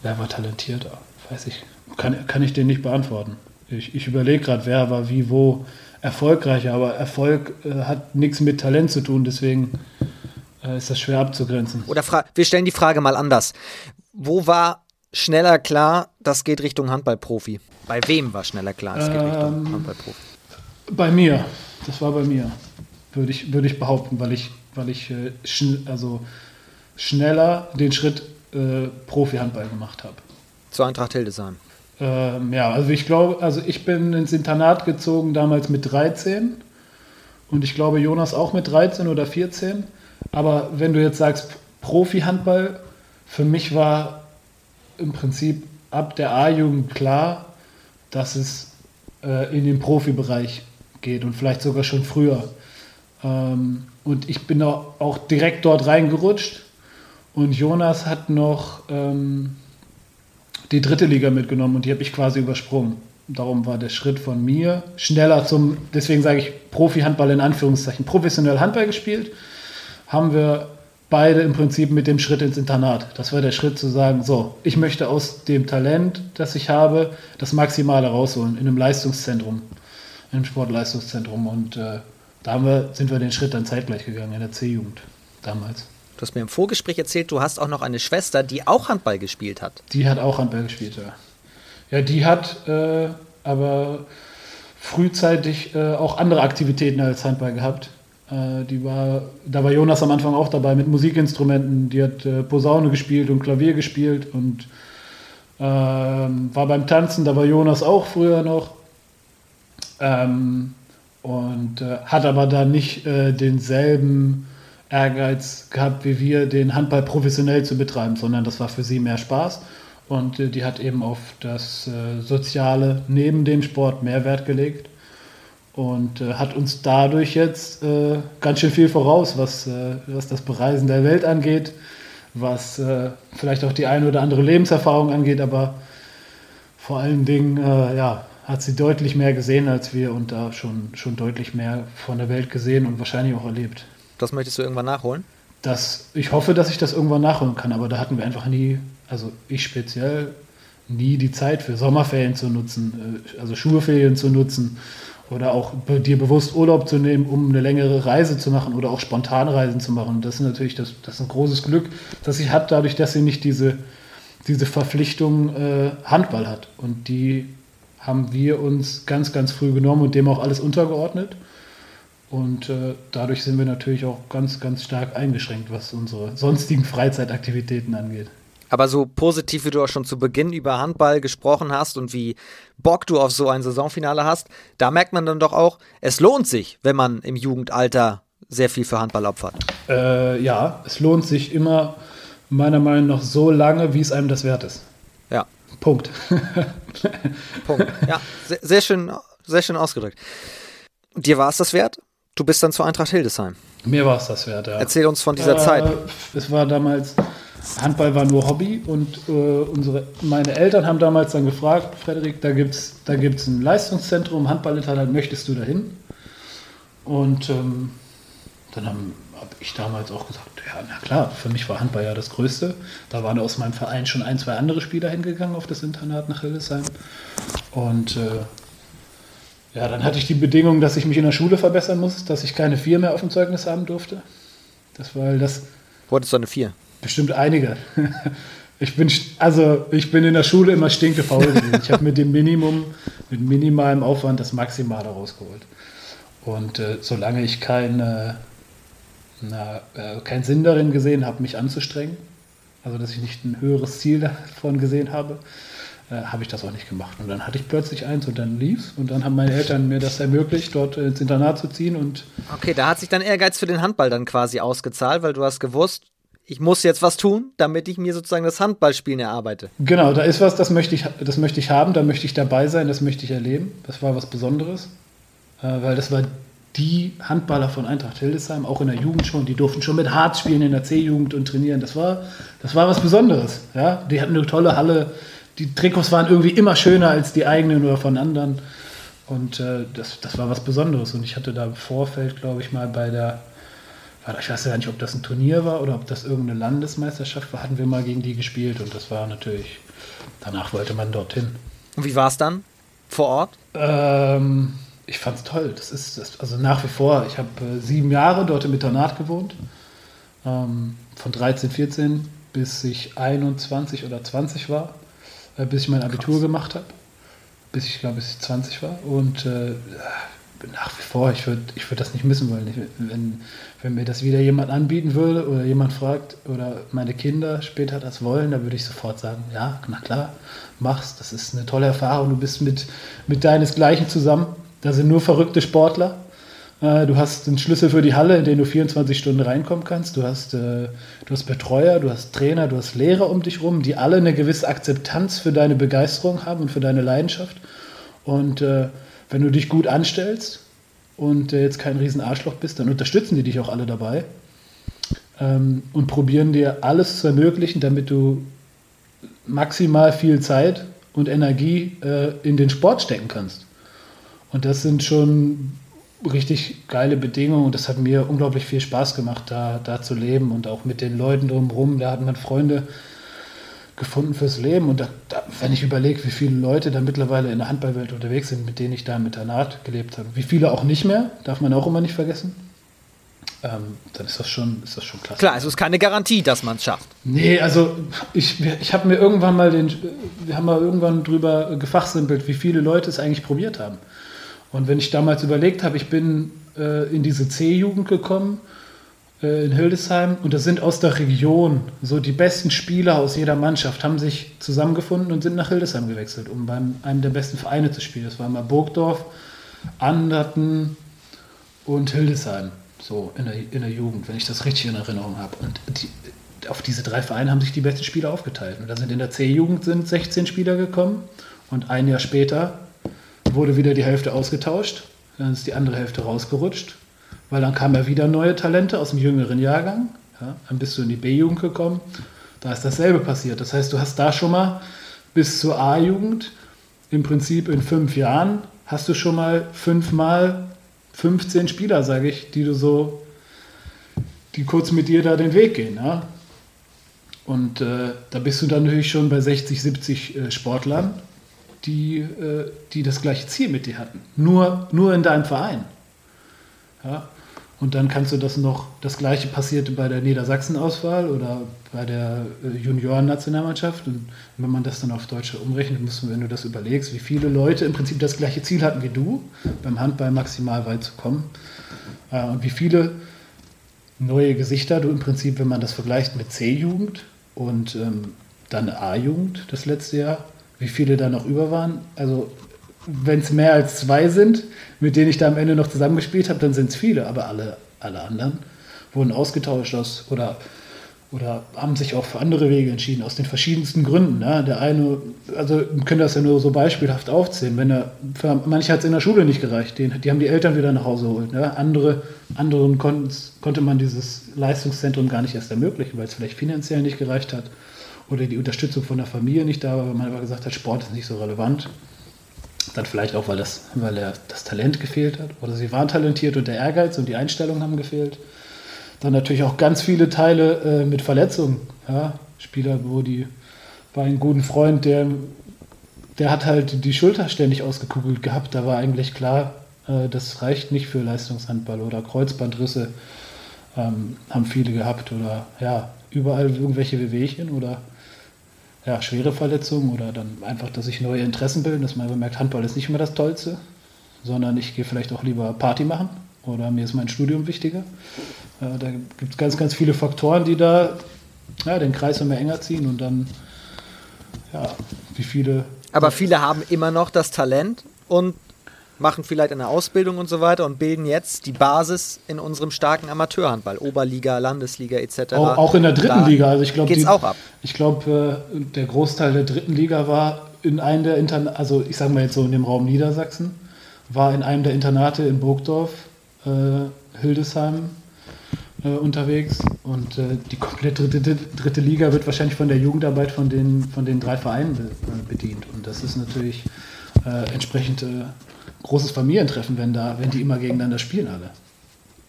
wer war talentierter? Weiß ich. Kann, kann ich den nicht beantworten. Ich, ich überlege gerade, wer war wie, wo erfolgreicher, aber Erfolg äh, hat nichts mit Talent zu tun, deswegen äh, ist das schwer abzugrenzen. Oder wir stellen die Frage mal anders. Wo war schneller klar, das geht Richtung Handballprofi? Bei wem war schneller klar, es geht Richtung ähm, Handballprofi? Bei mir. Das war bei mir, würde ich, würde ich behaupten, weil ich, weil ich äh, schn also schneller den Schritt äh, Profi-Handball gemacht habe. Zu Eintracht Hildesheim. Ähm, ja, also ich glaube, also ich bin ins Internat gezogen damals mit 13 und ich glaube Jonas auch mit 13 oder 14. Aber wenn du jetzt sagst Profi-Handball, für mich war im Prinzip ab der A-Jugend klar, dass es äh, in den Profibereich geht und vielleicht sogar schon früher. Ähm, und ich bin auch, direkt dort reingerutscht und Jonas hat noch ähm, die dritte Liga mitgenommen und die habe ich quasi übersprungen. Darum war der Schritt von mir schneller zum, deswegen sage ich Profi-Handball in Anführungszeichen, professionell Handball gespielt, haben wir beide im Prinzip mit dem Schritt ins Internat. Das war der Schritt zu sagen, so, ich möchte aus dem Talent, das ich habe, das Maximale rausholen in einem Leistungszentrum, in einem Sportleistungszentrum. Und äh, da wir, sind wir den Schritt dann zeitgleich gegangen in der C-Jugend damals. Du hast mir im Vorgespräch erzählt, du hast auch noch eine Schwester, die auch Handball gespielt hat. Die hat auch Handball gespielt, ja. Ja, die hat äh, aber frühzeitig äh, auch andere Aktivitäten als Handball gehabt. Äh, die war, da war Jonas am Anfang auch dabei mit Musikinstrumenten. Die hat äh, Posaune gespielt und Klavier gespielt und ähm, war beim Tanzen, da war Jonas auch früher noch. Ähm, und äh, hat aber da nicht äh, denselben Ehrgeiz gehabt, wie wir, den Handball professionell zu betreiben, sondern das war für sie mehr Spaß. Und äh, die hat eben auf das äh, Soziale neben dem Sport mehr Wert gelegt und äh, hat uns dadurch jetzt ganz schön viel voraus, was, was das Bereisen der Welt angeht. was vielleicht auch die eine oder andere Lebenserfahrung angeht, aber vor allen Dingen, ja, hat sie deutlich mehr gesehen als wir und da schon, schon deutlich mehr von der Welt gesehen und wahrscheinlich auch erlebt. Das möchtest du irgendwann nachholen? Das, ich hoffe, dass ich das irgendwann nachholen kann, aber da hatten wir einfach nie, also ich speziell, nie die Zeit für Sommerferien zu nutzen, äh, also Schulferien zu nutzen oder auch dir bewusst Urlaub zu nehmen, um eine längere Reise zu machen oder auch spontane Reisen zu machen. Das ist natürlich das, das ist ein großes Glück, dass sie hat, dadurch, dass sie nicht diese, diese Verpflichtung äh, Handball hat. Und die haben wir uns ganz, ganz früh genommen und dem auch alles untergeordnet. Und äh, dadurch sind wir natürlich auch ganz, ganz stark eingeschränkt, was unsere sonstigen Freizeitaktivitäten angeht. Aber so positiv, wie du auch schon zu Beginn über Handball gesprochen hast und wie Bock du auf so ein Saisonfinale hast, da merkt man dann doch auch, es lohnt sich, wenn man im Jugendalter sehr viel für Handball opfert. Äh, ja, es lohnt sich immer, meiner Meinung nach, so lange, wie es einem das wert ist. Ja. Punkt. Punkt. Ja, sehr, sehr, schön, sehr schön ausgedrückt. Dir war es das wert? Du bist dann zu Eintracht Hildesheim. Mir war es das wert, ja. Erzähl uns von dieser äh, Zeit. Es war damals Handball war nur Hobby und äh, unsere, meine Eltern haben damals dann gefragt, Frederik, da gibt es da gibt's ein Leistungszentrum, Handballinternat, möchtest du dahin? Und ähm, dann habe hab ich damals auch gesagt, ja, na klar, für mich war Handball ja das Größte. Da waren aus meinem Verein schon ein, zwei andere Spieler hingegangen auf das Internat nach Hildesheim. Und äh, ja, dann hatte ich die Bedingung, dass ich mich in der Schule verbessern muss, dass ich keine Vier mehr auf dem Zeugnis haben durfte. Das war das. Wolltest du eine Vier? Bestimmt einige. Ich bin, also ich bin in der Schule immer stinkefaul gewesen. Ich habe mit dem Minimum, mit minimalem Aufwand das Maximale rausgeholt. Und äh, solange ich keine, na, äh, keinen Sinn darin gesehen habe, mich anzustrengen, also dass ich nicht ein höheres Ziel davon gesehen habe, äh, habe ich das auch nicht gemacht. Und dann hatte ich plötzlich eins und dann lief's. Und dann haben meine Eltern mir das ermöglicht, dort ins Internat zu ziehen. Und okay, da hat sich dein Ehrgeiz für den Handball dann quasi ausgezahlt, weil du hast gewusst, ich muss jetzt was tun, damit ich mir sozusagen das Handballspielen erarbeite. Genau, da ist was, das möchte ich, das möchte ich haben, da möchte ich dabei sein, das möchte ich erleben. Das war was Besonderes, äh, weil das war die Handballer von Eintracht Hildesheim, auch in der Jugend schon, die durften schon mit Harz spielen in der C-Jugend und trainieren. Das war, das war was Besonderes. Ja? Die hatten eine tolle Halle, die Trikots waren irgendwie immer schöner als die eigenen oder von anderen. Und äh, das, das war was Besonderes. Und ich hatte da im Vorfeld, glaube ich, mal bei der ich weiß ja nicht, ob das ein Turnier war oder ob das irgendeine Landesmeisterschaft war, hatten wir mal gegen die gespielt und das war natürlich, danach wollte man dorthin. Und wie war es dann vor Ort? Ähm, ich fand es toll. Das ist das, also nach wie vor. Ich habe äh, sieben Jahre dort im Internat gewohnt, ähm, von 13, 14 bis ich 21 oder 20 war, bis ich mein Abitur Krass. gemacht habe, bis ich glaube, bis ich 20 war und äh, nach wie vor, ich würde ich würd das nicht missen wollen. Ich, wenn, wenn mir das wieder jemand anbieten würde oder jemand fragt oder meine Kinder später das wollen, dann würde ich sofort sagen, ja, na klar, mach's. Das ist eine tolle Erfahrung. Du bist mit, mit deinesgleichen zusammen. Da sind nur verrückte Sportler. Äh, du hast einen Schlüssel für die Halle, in den du 24 Stunden reinkommen kannst. Du hast, äh, du hast Betreuer, du hast Trainer, du hast Lehrer um dich rum, die alle eine gewisse Akzeptanz für deine Begeisterung haben und für deine Leidenschaft. Und äh, wenn du dich gut anstellst und jetzt kein Riesenarschloch bist, dann unterstützen die dich auch alle dabei ähm, und probieren dir alles zu ermöglichen, damit du maximal viel Zeit und Energie in den Sport stecken kannst. Und das sind schon richtig geile Bedingungen und das hat mir unglaublich viel Spaß gemacht, da, da zu leben und auch mit den Leuten drumherum. Da hat man Freunde, gefunden fürs Leben. Und da, da, wenn ich überlege, wie viele Leute da mittlerweile in der Handballwelt unterwegs sind, mit denen ich da im Internat gelebt habe, wie viele auch nicht mehr, darf man auch immer nicht vergessen. Ähm, dann ist das schon, ist das schon klasse. Klar, es ist keine Garantie, dass man es schafft. Nee, also ich, ich habe mir irgendwann mal den, wir haben mal irgendwann drüber gefachsimpelt, wie viele Leute es eigentlich probiert haben. Und wenn ich damals überlegt habe, ich bin äh, in diese C-Jugend gekommen äh, in Hildesheim und das sind aus der Region. So die besten Spieler aus jeder Mannschaft haben sich zusammengefunden und sind nach Hildesheim gewechselt, um bei einem der besten Vereine zu spielen. Das war mal Burgdorf, Anderten und Hildesheim. So in der, in der Jugend, wenn ich das richtig in Erinnerung habe. Und die, auf diese drei Vereine haben sich die besten Spieler aufgeteilt. Und da sind in der C-Jugend 16 Spieler gekommen und ein Jahr später wurde wieder die Hälfte ausgetauscht. Dann ist die andere Hälfte rausgerutscht weil dann kamen ja wieder neue Talente aus dem jüngeren Jahrgang. Ja? Dann bist du in die B-Jugend gekommen, da ist dasselbe passiert. Das heißt, du hast da schon mal bis zur A-Jugend im Prinzip in fünf Jahren hast du schon mal fünfmal 15 Spieler, sage ich, die du so, die kurz mit dir da den Weg gehen. Ja? Und äh, da bist du dann natürlich schon bei 60, 70 äh, Sportlern, die, äh, die das gleiche Ziel mit dir hatten. Nur, nur in deinem Verein. Ja? Und dann kannst du das noch, das gleiche passierte bei der Niedersachsen-Auswahl oder bei der äh, Junioren-Nationalmannschaft. Und wenn man das dann auf Deutsche umrechnet, musst du, wenn du das überlegst, wie viele Leute im Prinzip das gleiche Ziel hatten wie du, beim Handball maximal weit zu kommen. Äh, und wie viele neue Gesichter du im Prinzip, wenn man das vergleicht mit C-Jugend und ähm, dann A-Jugend das letzte Jahr, wie viele da noch über waren. Also wenn es mehr als zwei sind, mit denen ich da am Ende noch zusammengespielt habe, dann sind es viele, aber alle, alle anderen wurden ausgetauscht aus oder, oder haben sich auch für andere Wege entschieden, aus den verschiedensten Gründen. Ne? Der eine, also wir können das ja nur so beispielhaft aufzählen, wenn er, für manche hat es in der Schule nicht gereicht, die, die haben die Eltern wieder nach Hause geholt. Ne? Andere, anderen konnte man dieses Leistungszentrum gar nicht erst ermöglichen, weil es vielleicht finanziell nicht gereicht hat oder die Unterstützung von der Familie nicht da war, weil man aber gesagt hat, Sport ist nicht so relevant. Dann vielleicht auch, weil, das, weil er das Talent gefehlt hat. Oder sie waren talentiert und der Ehrgeiz und die Einstellung haben gefehlt. Dann natürlich auch ganz viele Teile äh, mit Verletzungen. Ja? Spieler, wo die war ein guter Freund, der, der hat halt die Schulter ständig ausgekugelt gehabt. Da war eigentlich klar, äh, das reicht nicht für Leistungshandball. Oder Kreuzbandrisse ähm, haben viele gehabt. Oder ja, überall irgendwelche Wehwehchen oder ja, schwere Verletzungen oder dann einfach, dass sich neue Interessen bilden, dass man bemerkt, Handball ist nicht mehr das Tollste, sondern ich gehe vielleicht auch lieber Party machen oder mir ist mein Studium wichtiger. Äh, da gibt es ganz, ganz viele Faktoren, die da ja, den Kreis immer enger ziehen und dann, ja, wie viele. Aber viele haben immer noch das Talent und machen vielleicht eine Ausbildung und so weiter und bilden jetzt die Basis in unserem starken Amateurhandball, Oberliga, Landesliga etc. Auch, auch in der dritten da Liga. Also ich glaube, geht's auch ab. Ich glaube, äh, der Großteil der dritten Liga war in einem der Internate, also ich sage mal jetzt so in dem Raum Niedersachsen, war in einem der Internate in Burgdorf, äh, Hildesheim äh, unterwegs und äh, die komplette dritte, dritte, Liga wird wahrscheinlich von der Jugendarbeit von den, von den drei Vereinen be, äh, bedient und das ist natürlich äh, entsprechend großes Familientreffen, wenn, da, wenn die immer gegeneinander spielen alle.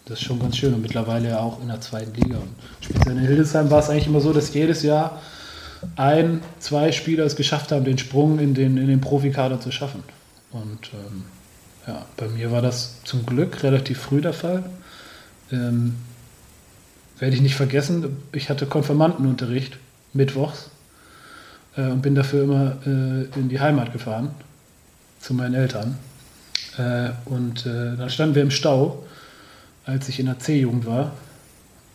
Das ist schon ganz schön und mittlerweile ja auch in der zweiten Liga. Und speziell in Hildesheim war es eigentlich immer so, dass jedes Jahr ein, zwei Spieler es geschafft haben, den Sprung in den, in den Profikader zu schaffen. Und ähm, ja, bei mir war das zum Glück relativ früh der Fall. Ähm, werde ich nicht vergessen, ich hatte Konfirmandenunterricht mittwochs äh, und bin dafür immer äh, in die Heimat gefahren zu meinen Eltern. Äh, und äh, dann standen wir im Stau, als ich in der C-Jugend war.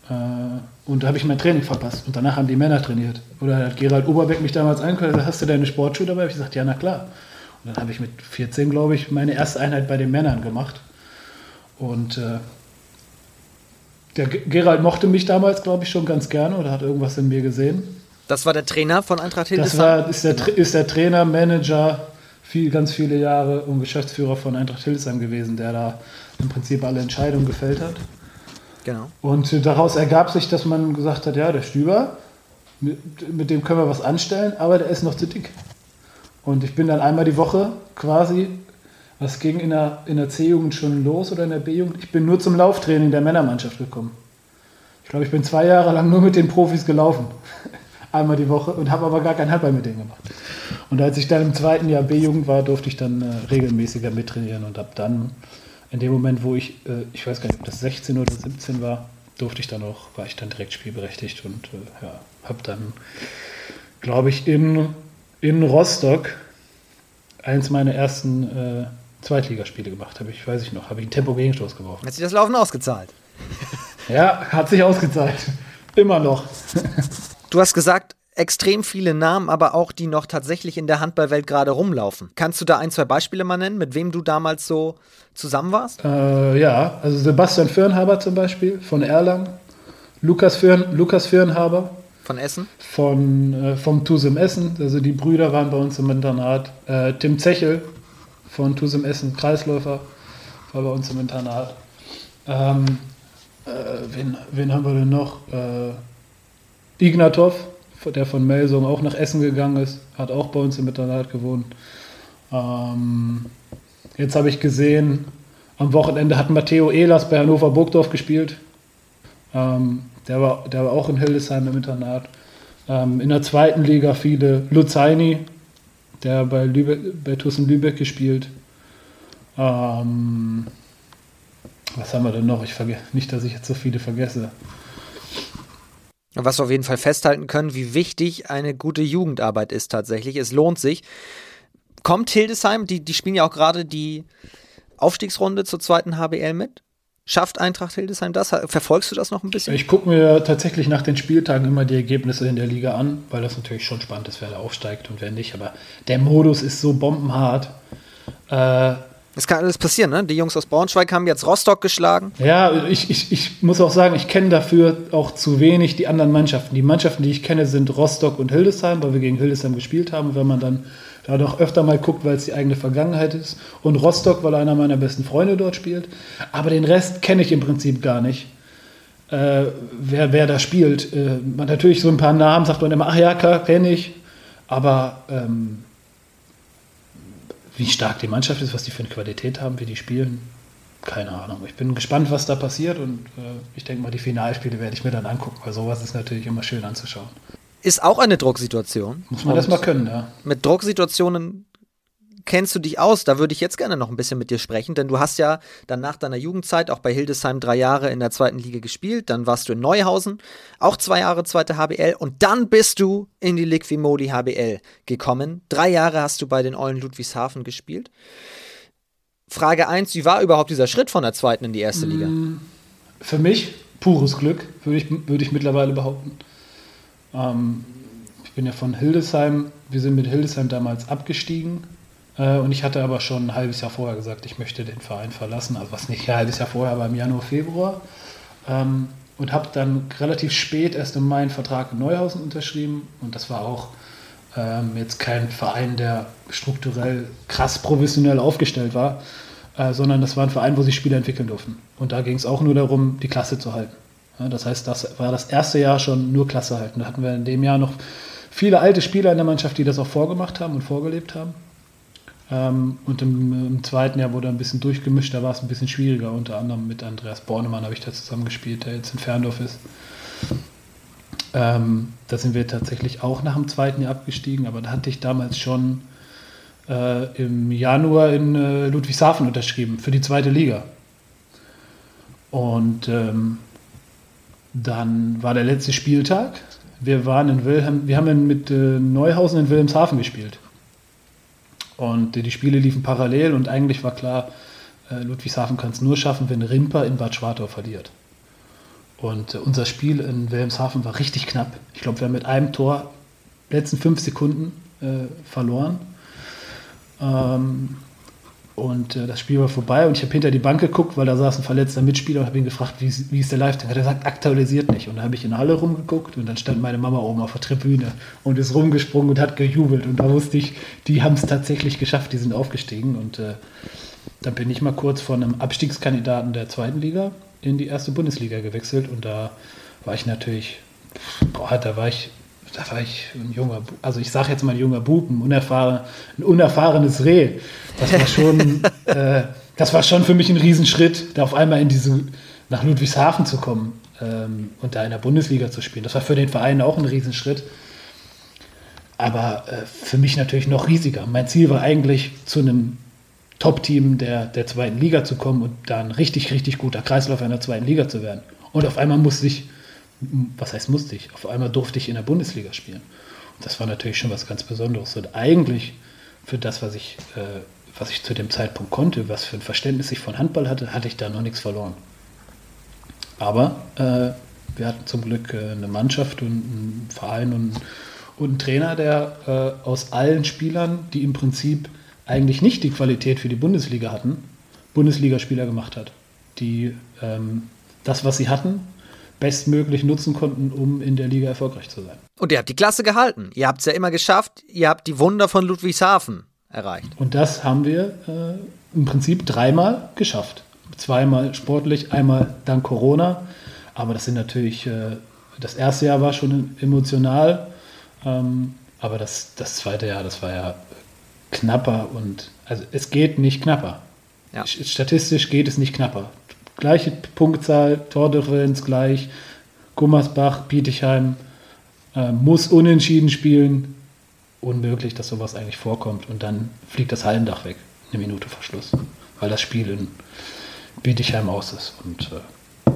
Äh, und da habe ich mein Training verpasst. Und danach haben die Männer trainiert. Oder hat Gerald Oberbeck mich damals angehört, hast du deine Sportschuhe dabei? Hab ich gesagt, ja, na klar. Und dann habe ich mit 14, glaube ich, meine erste Einheit bei den Männern gemacht. Und äh, der Gerald mochte mich damals, glaube ich, schon ganz gerne oder hat irgendwas in mir gesehen. Das war der Trainer von Eintracht Hildesheim? Das war, ist, der, ist der Trainer, Manager, viel, ganz viele Jahre und Geschäftsführer von Eintracht Hildesheim gewesen, der da im Prinzip alle Entscheidungen gefällt hat. Genau. Und daraus ergab sich, dass man gesagt hat, ja, der Stüber, mit, mit dem können wir was anstellen, aber der ist noch zu dick. Und ich bin dann einmal die Woche quasi, was ging in der, in der C-Jugend schon los oder in der B-Jugend, ich bin nur zum Lauftraining der Männermannschaft gekommen. Ich glaube, ich bin zwei Jahre lang nur mit den Profis gelaufen einmal die Woche und habe aber gar keinen Handball mit denen gemacht. Und als ich dann im zweiten Jahr B-Jugend war, durfte ich dann äh, regelmäßiger mittrainieren und ab dann, in dem Moment, wo ich, äh, ich weiß gar nicht, ob das 16 oder 17 war, durfte ich dann auch, war ich dann direkt spielberechtigt und äh, ja, habe dann, glaube ich, in, in Rostock eins meiner ersten äh, Zweitligaspiele gemacht. Habe ich, weiß ich noch, habe ich einen Tempo-Gegenstoß geworfen. Hat sich das Laufen ausgezahlt? ja, hat sich ausgezahlt. Immer noch. Du hast gesagt, extrem viele Namen, aber auch die noch tatsächlich in der Handballwelt gerade rumlaufen. Kannst du da ein, zwei Beispiele mal nennen, mit wem du damals so zusammen warst? Äh, ja, also Sebastian Firnhaber zum Beispiel von Erlangen, Lukas, Firn, Lukas Firnhaber. Von Essen? Von, äh, vom TUSIM Essen, also die Brüder waren bei uns im Internat. Äh, Tim Zechel von TUSIM Essen, Kreisläufer, war bei uns im Internat. Ähm, Äh, wen, wen, haben wir denn noch? Ignatov, der von Melsung auch nach Essen gegangen ist, hat auch bei uns im Internat gewohnt. Ähm, jetzt habe ich gesehen, am Wochenende hat Matteo Ehlers bei Hannover Burgdorf gespielt. Ähm, der, war, der war auch in Hildesheim im Internat. Ähm, in der zweiten Liga viele Luzaini, der bei, Lübeck, bei Tussen Lübeck gespielt. Ähm, was haben wir denn noch? Ich vergesse nicht, dass ich jetzt so viele vergesse. Was wir auf jeden Fall festhalten können, wie wichtig eine gute Jugendarbeit ist tatsächlich. Es lohnt sich. Kommt Hildesheim, die, die spielen ja auch gerade die Aufstiegsrunde zur zweiten HBL mit? Schafft Eintracht Hildesheim das? Verfolgst du das noch ein bisschen? Ich gucke mir tatsächlich nach den Spieltagen immer die Ergebnisse in der Liga an, weil das natürlich schon spannend ist, wer da aufsteigt und wer nicht. Aber der Modus ist so bombenhart. Äh, es kann alles passieren, ne? Die Jungs aus Braunschweig haben jetzt Rostock geschlagen. Ja, ich, ich, ich muss auch sagen, ich kenne dafür auch zu wenig die anderen Mannschaften. Die Mannschaften, die ich kenne, sind Rostock und Hildesheim, weil wir gegen Hildesheim gespielt haben. Wenn man dann da doch öfter mal guckt, weil es die eigene Vergangenheit ist. Und Rostock, weil einer meiner besten Freunde dort spielt. Aber den Rest kenne ich im Prinzip gar nicht. Äh, wer, wer da spielt. Äh, man natürlich so ein paar Namen sagt man immer, ach ja, kenne ich. Aber ähm, wie stark die Mannschaft ist, was die für eine Qualität haben, wie die spielen, keine Ahnung. Ich bin gespannt, was da passiert und äh, ich denke mal, die Finalspiele werde ich mir dann angucken, weil sowas ist natürlich immer schön anzuschauen ist auch eine Drucksituation. Muss man das mal können, ja. Mit Drucksituationen kennst du dich aus? Da würde ich jetzt gerne noch ein bisschen mit dir sprechen, denn du hast ja dann nach deiner Jugendzeit auch bei Hildesheim drei Jahre in der zweiten Liga gespielt. Dann warst du in Neuhausen, auch zwei Jahre zweite HBL und dann bist du in die Liquimoli HBL gekommen. Drei Jahre hast du bei den Eulen Ludwigshafen gespielt. Frage 1, wie war überhaupt dieser Schritt von der zweiten in die erste Liga? Mm, für mich pures Glück, würde ich, würde ich mittlerweile behaupten. Ähm, ich bin ja von Hildesheim, wir sind mit Hildesheim damals abgestiegen und ich hatte aber schon ein halbes Jahr vorher gesagt, ich möchte den Verein verlassen, also was nicht ein halbes Jahr vorher, aber im Januar, Februar. Ähm, und habe dann relativ spät erst im Mai einen Vertrag in Neuhausen unterschrieben und das war auch ähm, jetzt kein Verein, der strukturell krass professionell aufgestellt war, äh, sondern das war ein Verein, wo sich Spieler entwickeln durften. Und da ging es auch nur darum, die Klasse zu halten. Das heißt, das war das erste Jahr schon nur Klasse halten. Da hatten wir in dem Jahr noch viele alte Spieler in der Mannschaft, die das auch vorgemacht haben und vorgelebt haben. Ähm, und im, im, zweiten Jahr wurde ein bisschen durchgemischt, da war es ein bisschen schwieriger. Unter anderem mit Andreas Bornemann habe ich da zusammen gespielt, der jetzt in Ferndorf ist. Ähm, da sind wir tatsächlich auch nach dem zweiten Jahr abgestiegen, aber da hatte ich damals schon äh, im Januar in äh, Ludwigshafen unterschrieben für die zweite Liga. Und ähm, dann war der letzte Spieltag. Wir waren in Wilhelm, wir haben mit äh, Neuhausen in Wilhelmshaven gespielt. Und die Spiele liefen parallel und eigentlich war klar, äh, Ludwigshafen kann es nur schaffen, wenn Rimper in Bad Schwartau verliert. Und äh, unser Spiel in Wilhelmshaven war richtig knapp. Ich glaube, wir haben mit einem Tor letzten fünf Sekunden äh, verloren. Ähm, und äh, das Spiel war vorbei und ich habe hinter die Bank geguckt, weil da saß ein verletzter Mitspieler und habe ihn gefragt, wie, wie ist der Live-Tag? Hat er gesagt, aktualisiert nicht. Und dann habe ich in der Halle rumgeguckt und dann stand meine Mama oben auf der Tribüne und ist rumgesprungen und hat gejubelt. Und da wusste ich, die haben es tatsächlich geschafft, die sind aufgestiegen. Und äh, dann bin ich mal kurz von einem Abstiegskandidaten der zweiten Liga in die erste Bundesliga gewechselt und da war ich natürlich, boah, da war ich da war ich ein junger, also ich sage jetzt mal ein junger Bub, ein, unerfahren, ein unerfahrenes Reh. Das war schon, äh, das war schon für mich ein Riesenschritt, da auf einmal in diese, nach Ludwigshafen zu kommen ähm, und da in der Bundesliga zu spielen. Das war für den Verein auch ein Riesenschritt. Aber äh, für mich natürlich noch riesiger. Mein Ziel war eigentlich, zu einem Top-Team der, der zweiten Liga zu kommen und da ein richtig, richtig guter Kreislauf einer zweiten Liga zu werden. Und auf einmal musste ich was heißt musste ich? Auf einmal durfte ich in der Bundesliga spielen. Und das war natürlich schon was ganz Besonderes. Und eigentlich für das, was ich, äh, was ich zu dem Zeitpunkt konnte, was für ein Verständnis ich von Handball hatte, hatte ich da noch nichts verloren. Aber äh, wir hatten zum Glück äh, eine Mannschaft und einen Verein und, und einen Trainer, der äh, aus allen Spielern, die im Prinzip eigentlich nicht die Qualität für die Bundesliga hatten, Bundesligaspieler gemacht hat. Die ähm, das, was sie hatten, bestmöglich nutzen konnten, um in der Liga erfolgreich zu sein. Und ihr habt die Klasse gehalten. Ihr habt es ja immer geschafft. Ihr habt die Wunder von Ludwigshafen erreicht. Und das haben wir äh, im Prinzip dreimal geschafft. zweimal sportlich, einmal dank Corona. Aber das sind natürlich, äh, das erste Jahr war schon emotional, ähm, aber das, das zweite Jahr, das war ja knapper und also es geht nicht knapper. Ja. Statistisch geht es nicht knapper. Gleiche Punktzahl, Tordifferenz gleich, Gummersbach, Bietigheim äh, muss unentschieden spielen. Unmöglich, dass sowas eigentlich vorkommt. Und dann fliegt das Hallendach weg, eine Minute vor Schluss, weil das Spiel in Bietigheim aus ist. Und äh,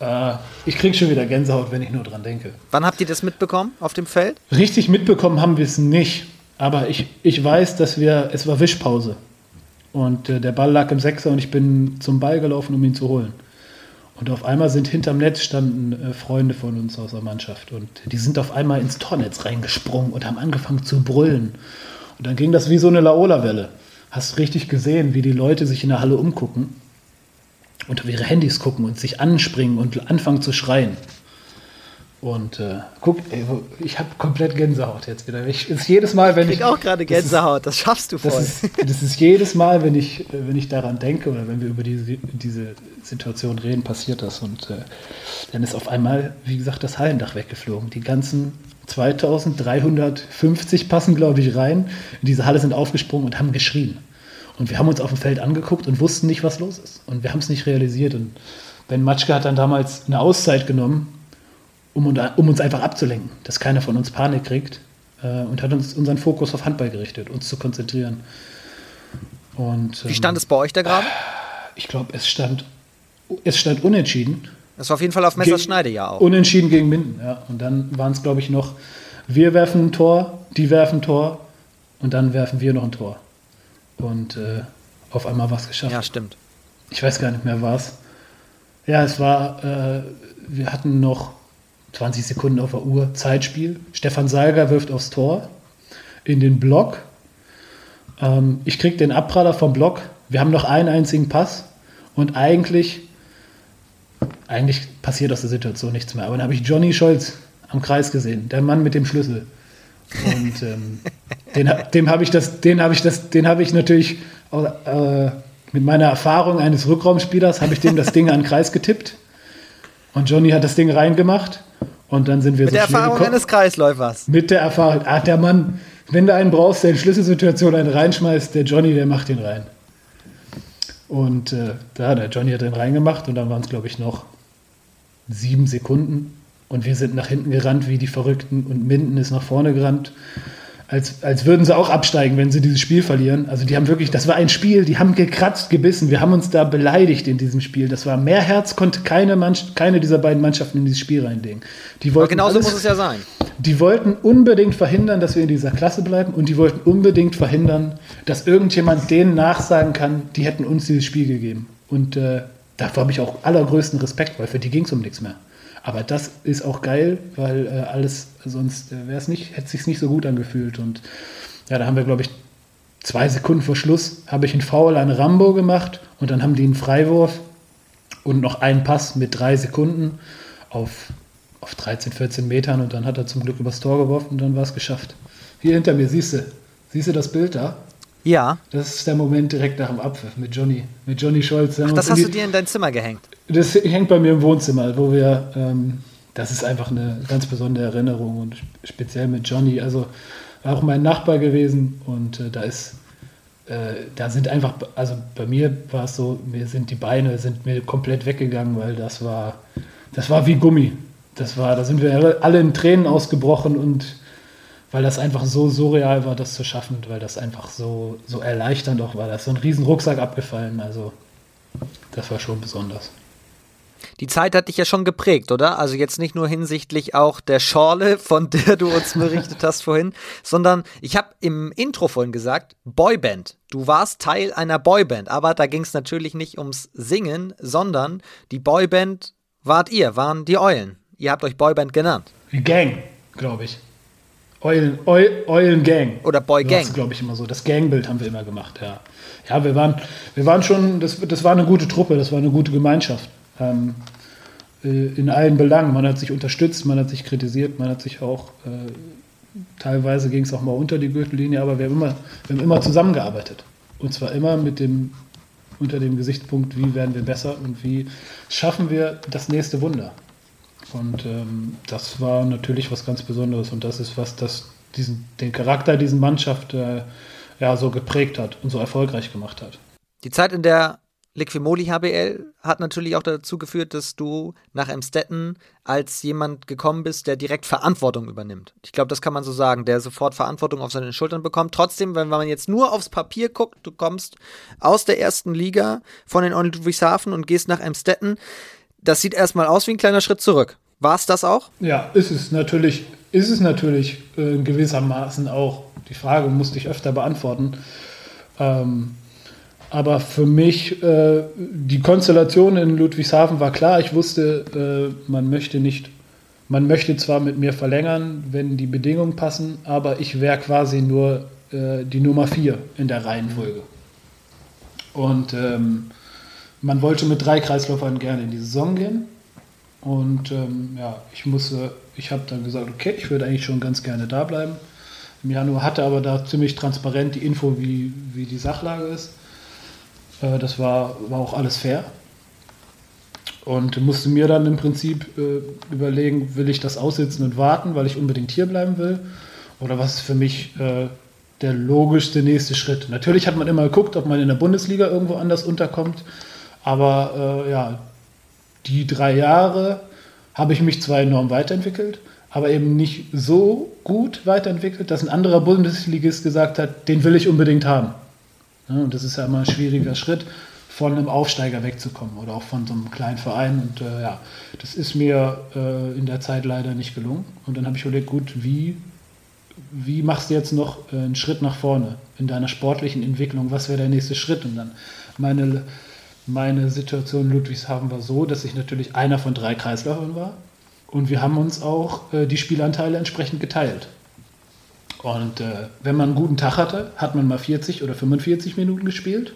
äh, ich kriege schon wieder Gänsehaut, wenn ich nur dran denke. Wann habt ihr das mitbekommen auf dem Feld? Richtig mitbekommen haben wir es nicht. Aber ich, ich weiß, dass wir, es war Wischpause. Und äh, der Ball lag im Sechser und ich bin zum Ball gelaufen, um ihn zu holen. Und auf einmal sind hinterm Netz standen äh, Freunde von uns aus der Mannschaft. Und die sind auf einmal ins Tornetz reingesprungen und haben angefangen zu brüllen. Und dann ging das wie so eine Laola-Welle. Hast richtig gesehen, wie die Leute sich in der Halle umgucken und auf ihre Handys gucken und sich anspringen und anfangen zu schreien. Und äh, guck, ey, ich habe komplett Gänsehaut jetzt wieder. Ich, ist jedes Mal, wenn ich. Ich auch gerade Gänsehaut, das, ist, das, schaffst du voll. Das ist, das ist, jedes Mal, wenn ich, wenn ich daran denke oder wenn wir über diese, diese Situation reden, passiert das. Und äh, dann ist auf einmal, wie gesagt, das Hallendach weggeflogen. Die ganzen 2350 passen, glaube ich, rein. In diese Halle sind aufgesprungen und haben geschrien. Und wir haben uns auf dem Feld angeguckt und wussten nicht, was los ist. Und wir haben es nicht realisiert. Und Ben Matschke hat dann damals eine Auszeit genommen um, um uns einfach abzulenken, dass keiner von uns Panik kriegt äh, und hat uns unseren Fokus auf Handball gerichtet, uns zu konzentrieren. Und, ähm, Wie stand es bei euch da gerade? Ich glaube, es stand, es stand unentschieden. Das war auf jeden Fall auf Messerschneide ja auch. Unentschieden gegen Minden, ja. Und dann waren es, glaube ich, noch, wir werfen ein Tor, die werfen ein Tor und dann werfen wir noch ein Tor. Und äh, auf einmal war es geschafft. Ja, stimmt. Ich weiß gar nicht mehr, was. Ja, es war, äh, wir hatten noch 20 Sekunden auf der Uhr, Zeitspiel. Stefan Salger wirft aufs Tor in den Block. Ähm, ich kriege den Abpraller vom Block. Wir haben noch einen einzigen Pass und eigentlich, eigentlich passiert aus der Situation nichts mehr. Aber dann habe ich Johnny Scholz am Kreis gesehen, der Mann mit dem Schlüssel. Und ähm, den, dem habe ich das, den habe ich das, den habe ich natürlich äh, mit meiner Erfahrung eines Rückraumspielers habe ich dem das Ding an den Kreis getippt. Und Johnny hat das Ding reingemacht und dann sind wir Mit so der Erfahrung eines Kreisläufers. Mit der Erfahrung. Ach, der Mann, wenn du einen brauchst, der in Schlüsselsituation einen reinschmeißt, der Johnny, der macht den rein. Und äh, da, der Johnny hat den reingemacht und dann waren es, glaube ich, noch sieben Sekunden. Und wir sind nach hinten gerannt wie die Verrückten und Minden ist nach vorne gerannt als, als würden sie auch absteigen, wenn sie dieses Spiel verlieren. Also die haben wirklich, das war ein Spiel, die haben gekratzt, gebissen. Wir haben uns da beleidigt in diesem Spiel. Das war mehr Herz, konnte keine, Mannschaft, keine dieser beiden Mannschaften in dieses Spiel reinlegen. Die wollten Aber genauso alles, muss es ja sein. Die wollten unbedingt verhindern, dass wir in dieser Klasse bleiben und die wollten unbedingt verhindern, dass irgendjemand denen nachsagen kann, die hätten uns dieses Spiel gegeben. Und äh, davor habe ich auch allergrößten Respekt, weil für die ging es um nichts mehr. Aber das ist auch geil, weil äh, alles, sonst äh, wäre es nicht, hätte sich nicht so gut angefühlt. Und ja, da haben wir, glaube ich, zwei Sekunden vor Schluss habe ich einen Foul an Rambo gemacht und dann haben die einen Freiwurf und noch einen Pass mit drei Sekunden auf, auf 13, 14 Metern und dann hat er zum Glück übers Tor geworfen und dann war es geschafft. Hier hinter mir, siehst du, siehst du das Bild da? Ja. Das ist der Moment direkt nach dem Abpfiff mit Johnny, mit Johnny Scholz. Ach, das hast du dir in dein Zimmer gehängt? Das hängt bei mir im Wohnzimmer, wo wir, ähm, das ist einfach eine ganz besondere Erinnerung und speziell mit Johnny. Also war auch mein Nachbar gewesen und äh, da ist, äh, da sind einfach, also bei mir war es so, mir sind die Beine sind mir komplett weggegangen, weil das war, das war wie Gummi. Das war, da sind wir alle in Tränen ausgebrochen und weil das einfach so surreal war, das zu schaffen, weil das einfach so, so erleichternd auch war. Da ist so ein riesen Rucksack abgefallen, also das war schon besonders. Die Zeit hat dich ja schon geprägt, oder? Also jetzt nicht nur hinsichtlich auch der Schorle, von der du uns berichtet hast vorhin, sondern ich habe im Intro vorhin gesagt, Boyband. Du warst Teil einer Boyband, aber da ging es natürlich nicht ums Singen, sondern die Boyband wart ihr, waren die Eulen. Ihr habt euch Boyband genannt. Die Gang, glaube ich. Eulen, Eulen Gang. Oder Boy Gang. Das glaube ich immer so. Das Gangbild haben wir immer gemacht, ja. Ja, wir waren, wir waren schon, das, das war eine gute Truppe, das war eine gute Gemeinschaft. Ähm, äh, in allen Belangen. Man hat sich unterstützt, man hat sich kritisiert, man hat sich auch, äh, teilweise ging es auch mal unter die Gürtellinie, aber wir haben, immer, wir haben immer zusammengearbeitet. Und zwar immer mit dem unter dem Gesichtspunkt, wie werden wir besser und wie schaffen wir das nächste Wunder. Und ähm, das war natürlich was ganz Besonderes und das ist was, das diesen, den Charakter dieser Mannschaft äh, ja, so geprägt hat und so erfolgreich gemacht hat. Die Zeit in der Liquimoli HBL hat natürlich auch dazu geführt, dass du nach Emstetten als jemand gekommen bist, der direkt Verantwortung übernimmt. Ich glaube, das kann man so sagen, der sofort Verantwortung auf seine Schultern bekommt. Trotzdem, wenn man jetzt nur aufs Papier guckt, du kommst aus der ersten Liga von den Ludwigshafen und gehst nach Emstetten, das sieht erstmal aus wie ein kleiner Schritt zurück. War es das auch? Ja, ist es natürlich, ist es natürlich äh, gewissermaßen auch. Die Frage musste ich öfter beantworten. Ähm, aber für mich, äh, die Konstellation in Ludwigshafen war klar. Ich wusste, äh, man möchte nicht, man möchte zwar mit mir verlängern, wenn die Bedingungen passen, aber ich wäre quasi nur äh, die Nummer 4 in der Reihenfolge. Und ähm, man wollte mit drei Kreisläufern gerne in die Saison gehen. Und ähm, ja, ich musste, ich habe dann gesagt, okay, ich würde eigentlich schon ganz gerne da bleiben. Im Januar hatte aber da ziemlich transparent die Info, wie, wie die Sachlage ist. Äh, das war, war auch alles fair. Und musste mir dann im Prinzip äh, überlegen, will ich das aussitzen und warten, weil ich unbedingt hier bleiben will? Oder was ist für mich äh, der logischste nächste Schritt? Natürlich hat man immer geguckt, ob man in der Bundesliga irgendwo anders unterkommt. Aber äh, ja, die drei Jahre habe ich mich zwar enorm weiterentwickelt, aber eben nicht so gut weiterentwickelt, dass ein anderer Bundesligist gesagt hat, den will ich unbedingt haben. Und das ist ja immer ein schwieriger Schritt, von einem Aufsteiger wegzukommen oder auch von so einem kleinen Verein. Und äh, ja, das ist mir äh, in der Zeit leider nicht gelungen. Und dann habe ich überlegt, gut, wie, wie machst du jetzt noch äh, einen Schritt nach vorne in deiner sportlichen Entwicklung? Was wäre der nächste Schritt? Und dann meine, meine Situation in Ludwigshafen war so, dass ich natürlich einer von drei Kreisläufern war. Und wir haben uns auch äh, die Spielanteile entsprechend geteilt. Und äh, wenn man einen guten Tag hatte, hat man mal 40 oder 45 Minuten gespielt,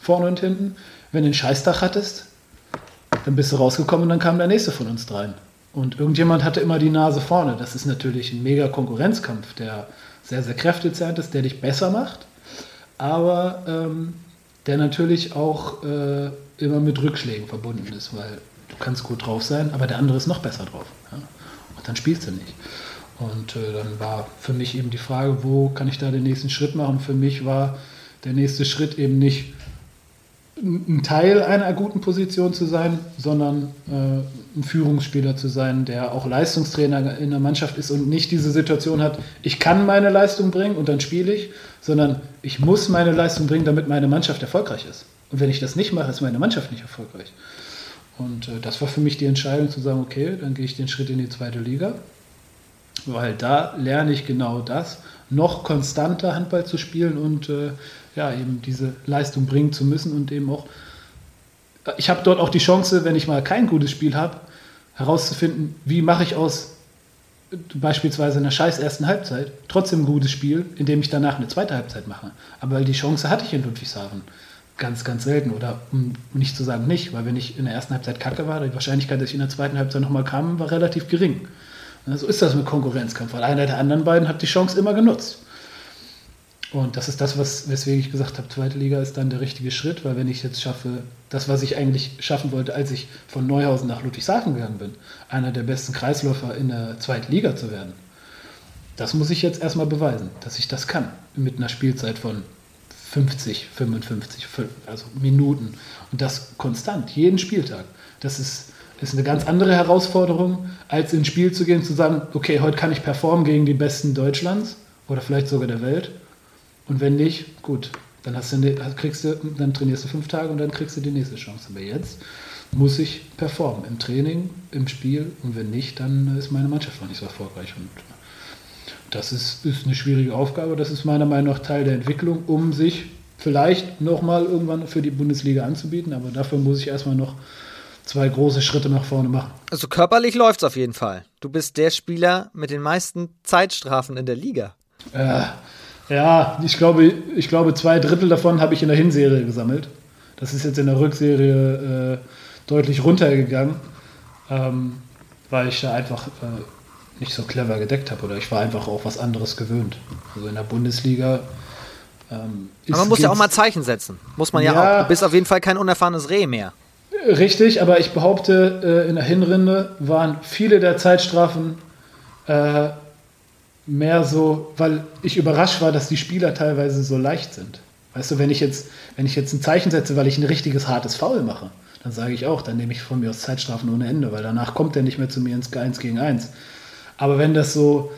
vorne und hinten. Wenn du einen Scheißtag hattest, dann bist du rausgekommen und dann kam der nächste von uns dreien. Und irgendjemand hatte immer die Nase vorne. Das ist natürlich ein mega Konkurrenzkampf, der sehr, sehr kräftezerrend ist, der dich besser macht, aber ähm, der natürlich auch äh, immer mit Rückschlägen verbunden ist, weil du kannst gut drauf sein, aber der andere ist noch besser drauf. Ja? Und dann spielst du nicht. Und äh, dann war für mich eben die Frage, wo kann ich da den nächsten Schritt machen? Für mich war der nächste Schritt eben nicht ein Teil einer guten Position zu sein, sondern äh, ein Führungsspieler zu sein, der auch Leistungstrainer in der Mannschaft ist und nicht diese Situation hat, ich kann meine Leistung bringen und dann spiele ich, sondern ich muss meine Leistung bringen, damit meine Mannschaft erfolgreich ist. Und wenn ich das nicht mache, ist meine Mannschaft nicht erfolgreich. Und äh, das war für mich die Entscheidung zu sagen, okay, dann gehe ich den Schritt in die zweite Liga weil da lerne ich genau das, noch konstanter Handball zu spielen und äh, ja, eben diese Leistung bringen zu müssen und eben auch, ich habe dort auch die Chance, wenn ich mal kein gutes Spiel habe, herauszufinden, wie mache ich aus beispielsweise einer scheiß ersten Halbzeit trotzdem ein gutes Spiel, indem ich danach eine zweite Halbzeit mache. Aber die Chance hatte ich in Ludwigshafen ganz, ganz selten oder um nicht zu sagen nicht, weil wenn ich in der ersten Halbzeit kacke war, die Wahrscheinlichkeit, dass ich in der zweiten Halbzeit nochmal kam, war relativ gering. So ist das mit Konkurrenzkampf, weil einer der anderen beiden hat die Chance immer genutzt. Und das ist das, was, weswegen ich gesagt habe, zweite Liga ist dann der richtige Schritt, weil wenn ich jetzt schaffe, das, was ich eigentlich schaffen wollte, als ich von Neuhausen nach Ludwigshafen gegangen bin, einer der besten Kreisläufer in der zweiten Liga zu werden, das muss ich jetzt erstmal beweisen, dass ich das kann, mit einer Spielzeit von 50, 55, also Minuten. Und das konstant, jeden Spieltag. Das ist ist eine ganz andere Herausforderung, als ins Spiel zu gehen, zu sagen, okay, heute kann ich performen gegen die Besten Deutschlands oder vielleicht sogar der Welt. Und wenn nicht, gut, dann, hast du, kriegst du, dann trainierst du fünf Tage und dann kriegst du die nächste Chance. Aber jetzt muss ich performen im Training, im Spiel und wenn nicht, dann ist meine Mannschaft auch nicht so erfolgreich. Und das ist, ist eine schwierige Aufgabe. Das ist meiner Meinung nach Teil der Entwicklung, um sich vielleicht nochmal irgendwann für die Bundesliga anzubieten. Aber dafür muss ich erstmal noch zwei große Schritte nach vorne machen. Also körperlich läuft es auf jeden Fall. Du bist der Spieler mit den meisten Zeitstrafen in der Liga. Äh, ja, ich glaube, ich glaube, zwei Drittel davon habe ich in der Hinserie gesammelt. Das ist jetzt in der Rückserie äh, deutlich runtergegangen, ähm, weil ich da einfach äh, nicht so clever gedeckt habe oder ich war einfach auch was anderes gewöhnt. Also in der Bundesliga Ähm, aber man muss ja auch mal Zeichen setzen. Muss man ja, ja, auch. Du bist auf jeden Fall kein unerfahrenes Reh mehr. Richtig, aber ich behaupte, äh, in der Hinrinde waren viele der Zeitstrafen äh, mehr so, weil ich überrascht war, dass die Spieler teilweise so leicht sind. Weißt du, wenn ich jetzt, wenn ich jetzt ein Zeichen setze, weil ich ein richtiges hartes Foul mache, dann sage ich auch, dann nehme ich von mir aus Zeitstrafen ohne Ende, weil danach kommt er nicht mehr zu mir ins 1 gegen 1. Aber wenn das so,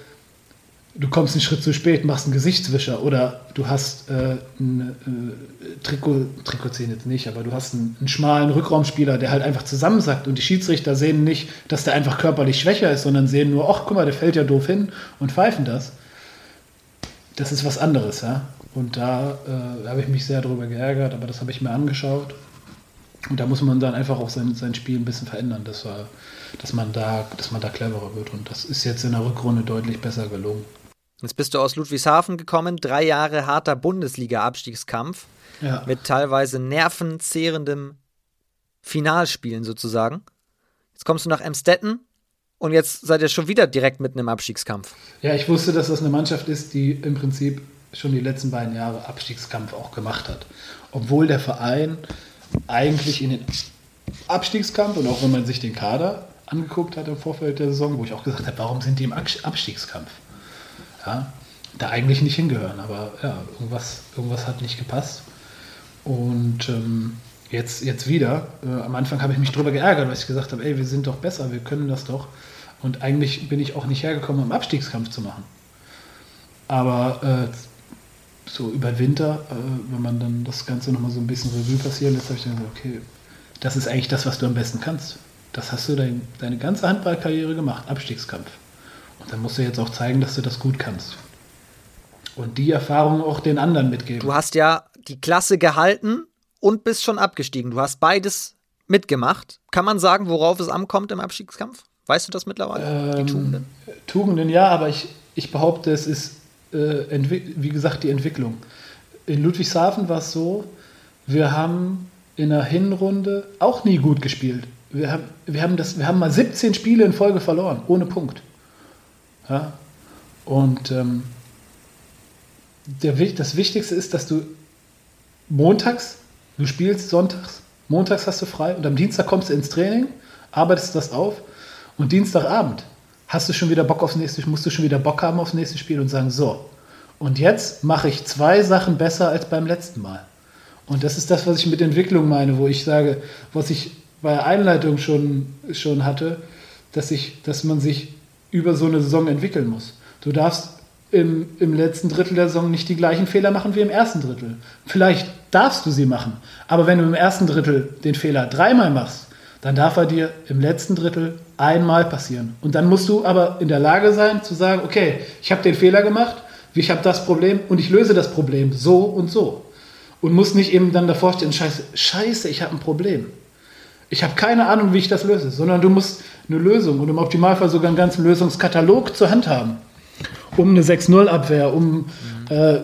du kommst einen Schritt zu spät, machst einen Gesichtswischer oder du hast äh, ein äh, Trikot, Trikot sehen jetzt nicht, aber du hast einen, einen, schmalen Rückraumspieler, der halt einfach zusammensackt und die Schiedsrichter sehen nicht, dass der einfach körperlich schwächer ist, sondern sehen nur, ach guck mal, der fällt ja doof hin und pfeifen das. Das ist was anderes, ja. Und da äh, habe ich mich sehr darüber geärgert, aber das habe ich mir angeschaut. Und da muss man dann einfach auch sein, sein Spiel ein bisschen verändern, dass, wir, dass, man da, dass man da cleverer wird. Und das ist jetzt in der Rückrunde deutlich besser gelungen. Jetzt bist du aus Ludwigshafen gekommen, drei Jahre harter Bundesliga-Abstiegskampf ja. mit teilweise nervenzehrendem Finalspielen sozusagen. Jetzt kommst du nach Emstetten und jetzt seid ihr schon wieder direkt mitten im Abstiegskampf. Ja, ich wusste, dass das eine Mannschaft ist, die im Prinzip schon die letzten beiden Jahre Abstiegskampf auch gemacht hat. Obwohl der Verein eigentlich in den Abstiegskampf und auch wenn man sich den Kader angeguckt hat im Vorfeld der Saison, wo ich auch gesagt habe, warum sind die im Abstiegskampf? Ja, da eigentlich nicht hingehören. Aber ja, irgendwas, irgendwas hat nicht gepasst. Und ähm, jetzt, jetzt wieder, äh, am Anfang habe ich mich darüber geärgert, weil ich gesagt habe, ey, wir sind doch besser, wir können das doch. Und eigentlich bin ich auch nicht hergekommen, um Abstiegskampf zu machen. Aber äh, so über Winter, äh, wenn man dann das Ganze nochmal so ein bisschen Revue passieren lässt, habe ich dann gesagt, okay, das ist eigentlich das, was du am besten kannst. Das hast du dein, deine ganze Handballkarriere gemacht, Abstiegskampf. Dann musst du jetzt auch zeigen, dass du das gut kannst. Und die Erfahrung auch den anderen mitgeben. Du hast ja die Klasse gehalten und bist schon abgestiegen. Du hast beides mitgemacht. Kann man sagen, worauf es ankommt im Abstiegskampf? Weißt du das mittlerweile? Ähm, die Tugenden? Tugenden ja, aber ich, ich behaupte, es ist, äh, wie gesagt, die Entwicklung. In Ludwigshafen war es so, wir haben in der Hinrunde auch nie gut gespielt. Wir haben, wir haben, das, wir haben mal 17 Spiele in Folge verloren, ohne Punkt. Ja? Und ähm, der, das Wichtigste ist, dass du montags, du spielst sonntags, montags hast du frei und am Dienstag kommst du ins Training, arbeitest das auf und Dienstagabend hast du schon wieder Bock aufs nächste, musst du schon wieder Bock haben aufs nächste Spiel und sagen, so, und jetzt mache ich zwei Sachen besser als beim letzten Mal. Und das ist das, was ich mit Entwicklung meine, wo ich sage, was ich bei der Einleitung schon, schon hatte, dass, ich, dass man sich über so eine Saison entwickeln muss. Du darfst im, im letzten Drittel der Saison nicht die gleichen Fehler machen wie im ersten Drittel. Vielleicht darfst du sie machen, aber wenn du im ersten Drittel den Fehler dreimal machst, dann darf er dir im letzten Drittel einmal passieren. Und dann musst du aber in der Lage sein zu sagen, okay, ich habe den Fehler gemacht, ich habe das Problem und ich löse das Problem so und so. Und muss nicht eben dann davor stehen, scheiße, scheiße, ich habe ein Problem. Ich habe keine Ahnung, wie ich das löse, sondern du musst eine Lösung und im Optimalfall sogar einen ganzen Lösungskatalog zur Hand haben, um eine 6-0-Abwehr, um mhm. äh,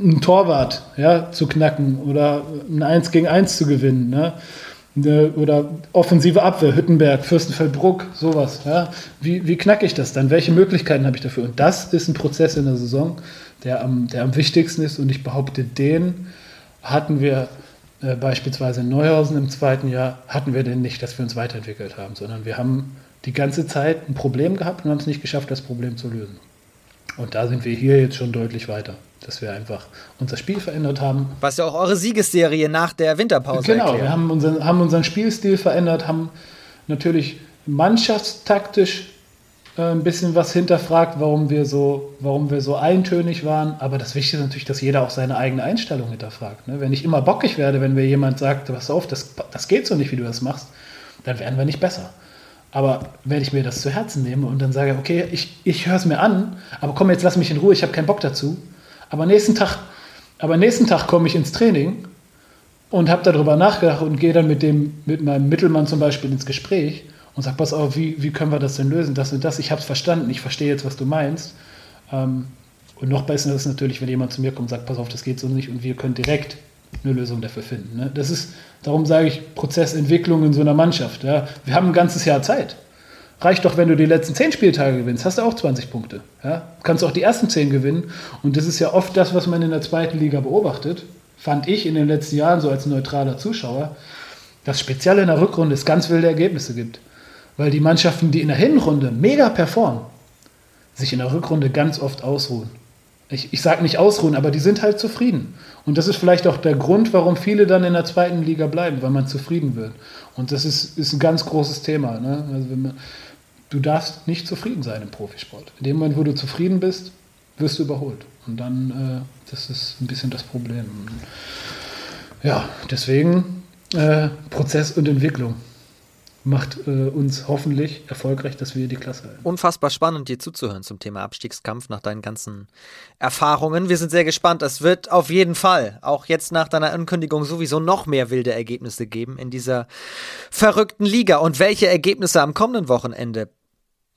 einen Torwart ja, zu knacken oder ein 1 gegen 1 zu gewinnen. Ne? Oder offensive Abwehr, Hüttenberg, Fürstenfeldbruck, sowas. Ja? Wie, wie knacke ich das dann? Welche Möglichkeiten habe ich dafür? Und das ist ein Prozess in der Saison, der am, der am wichtigsten ist. Und ich behaupte, den hatten wir äh, beispielsweise in Neuhausen im zweiten Jahr hatten wir denn nicht, dass wir uns weiterentwickelt haben, sondern wir haben die ganze Zeit ein Problem gehabt und haben es nicht geschafft, das Problem zu lösen. Und da sind wir hier jetzt schon deutlich weiter, dass wir einfach unser Spiel verändert haben. Was ja auch eure Siegesserie nach der Winterpause Genau, erklärt. wir haben unseren, haben unseren Spielstil verändert, haben natürlich mannschaftstaktisch ein bisschen was hinterfragt, warum wir, so, warum wir so eintönig waren. Aber das Wichtige ist natürlich, dass jeder auch seine eigene Einstellung hinterfragt. Ne? Wenn ich immer bockig werde, wenn mir jemand sagt, pass auf, das, das geht so nicht, wie du das machst, dann werden wir nicht besser. Aber wenn ich mir das zu Herzen nehme und dann sage, okay, ich, ich höre es mir an, aber komm, jetzt lass mich in Ruhe, ich habe keinen Bock dazu. Aber nächsten Tag, aber nächsten Tag komme ich ins Training und habe darüber nachgedacht und gehe dann mit, dem, mit meinem Mittelmann zum Beispiel ins Gespräch und sag, pass auf, wie, wie können wir das denn lösen? Das und das, ich habe es verstanden, ich verstehe jetzt, was du meinst. Ähm, und noch besser ist es natürlich, wenn jemand zu mir kommt und sagt, pass auf, das geht so nicht und wir können direkt eine Lösung dafür finden. Ne? Das ist, darum sage ich, Prozessentwicklung in so einer Mannschaft. Ja? Wir haben ein ganzes Jahr Zeit. Reicht doch, wenn du die letzten 10 Spieltage gewinnst, hast du auch 20 Punkte. Ja? Kannst auch die ersten 10 gewinnen. Und das ist ja oft das, was man in der zweiten Liga beobachtet. Fand ich in den letzten Jahren so als neutraler Zuschauer, dass speziell in der Rückrunde es ganz wilde Ergebnisse gibt. Weil die Mannschaften, die in der Hinrunde mega performen, sich in der Rückrunde ganz oft ausruhen. Ich, ich sage nicht ausruhen, aber die sind halt zufrieden. Und das ist vielleicht auch der Grund, warum viele dann in der zweiten Liga bleiben, weil man zufrieden wird. Und das ist, ist ein ganz großes Thema. Ne? Also man, du darfst nicht zufrieden sein im Profisport. In dem Moment, wo du zufrieden bist, wirst du überholt. Und dann, äh, das ist ein bisschen das Problem. Ja, deswegen äh, Prozess und Entwicklung macht äh, uns hoffentlich erfolgreich, dass wir die Klasse halten. Unfassbar spannend, dir zuzuhören zum Thema Abstiegskampf nach deinen ganzen Erfahrungen. Wir sind sehr gespannt. Es wird auf jeden Fall auch jetzt nach deiner Ankündigung sowieso noch mehr wilde Ergebnisse geben in dieser verrückten Liga. Und welche Ergebnisse am kommenden Wochenende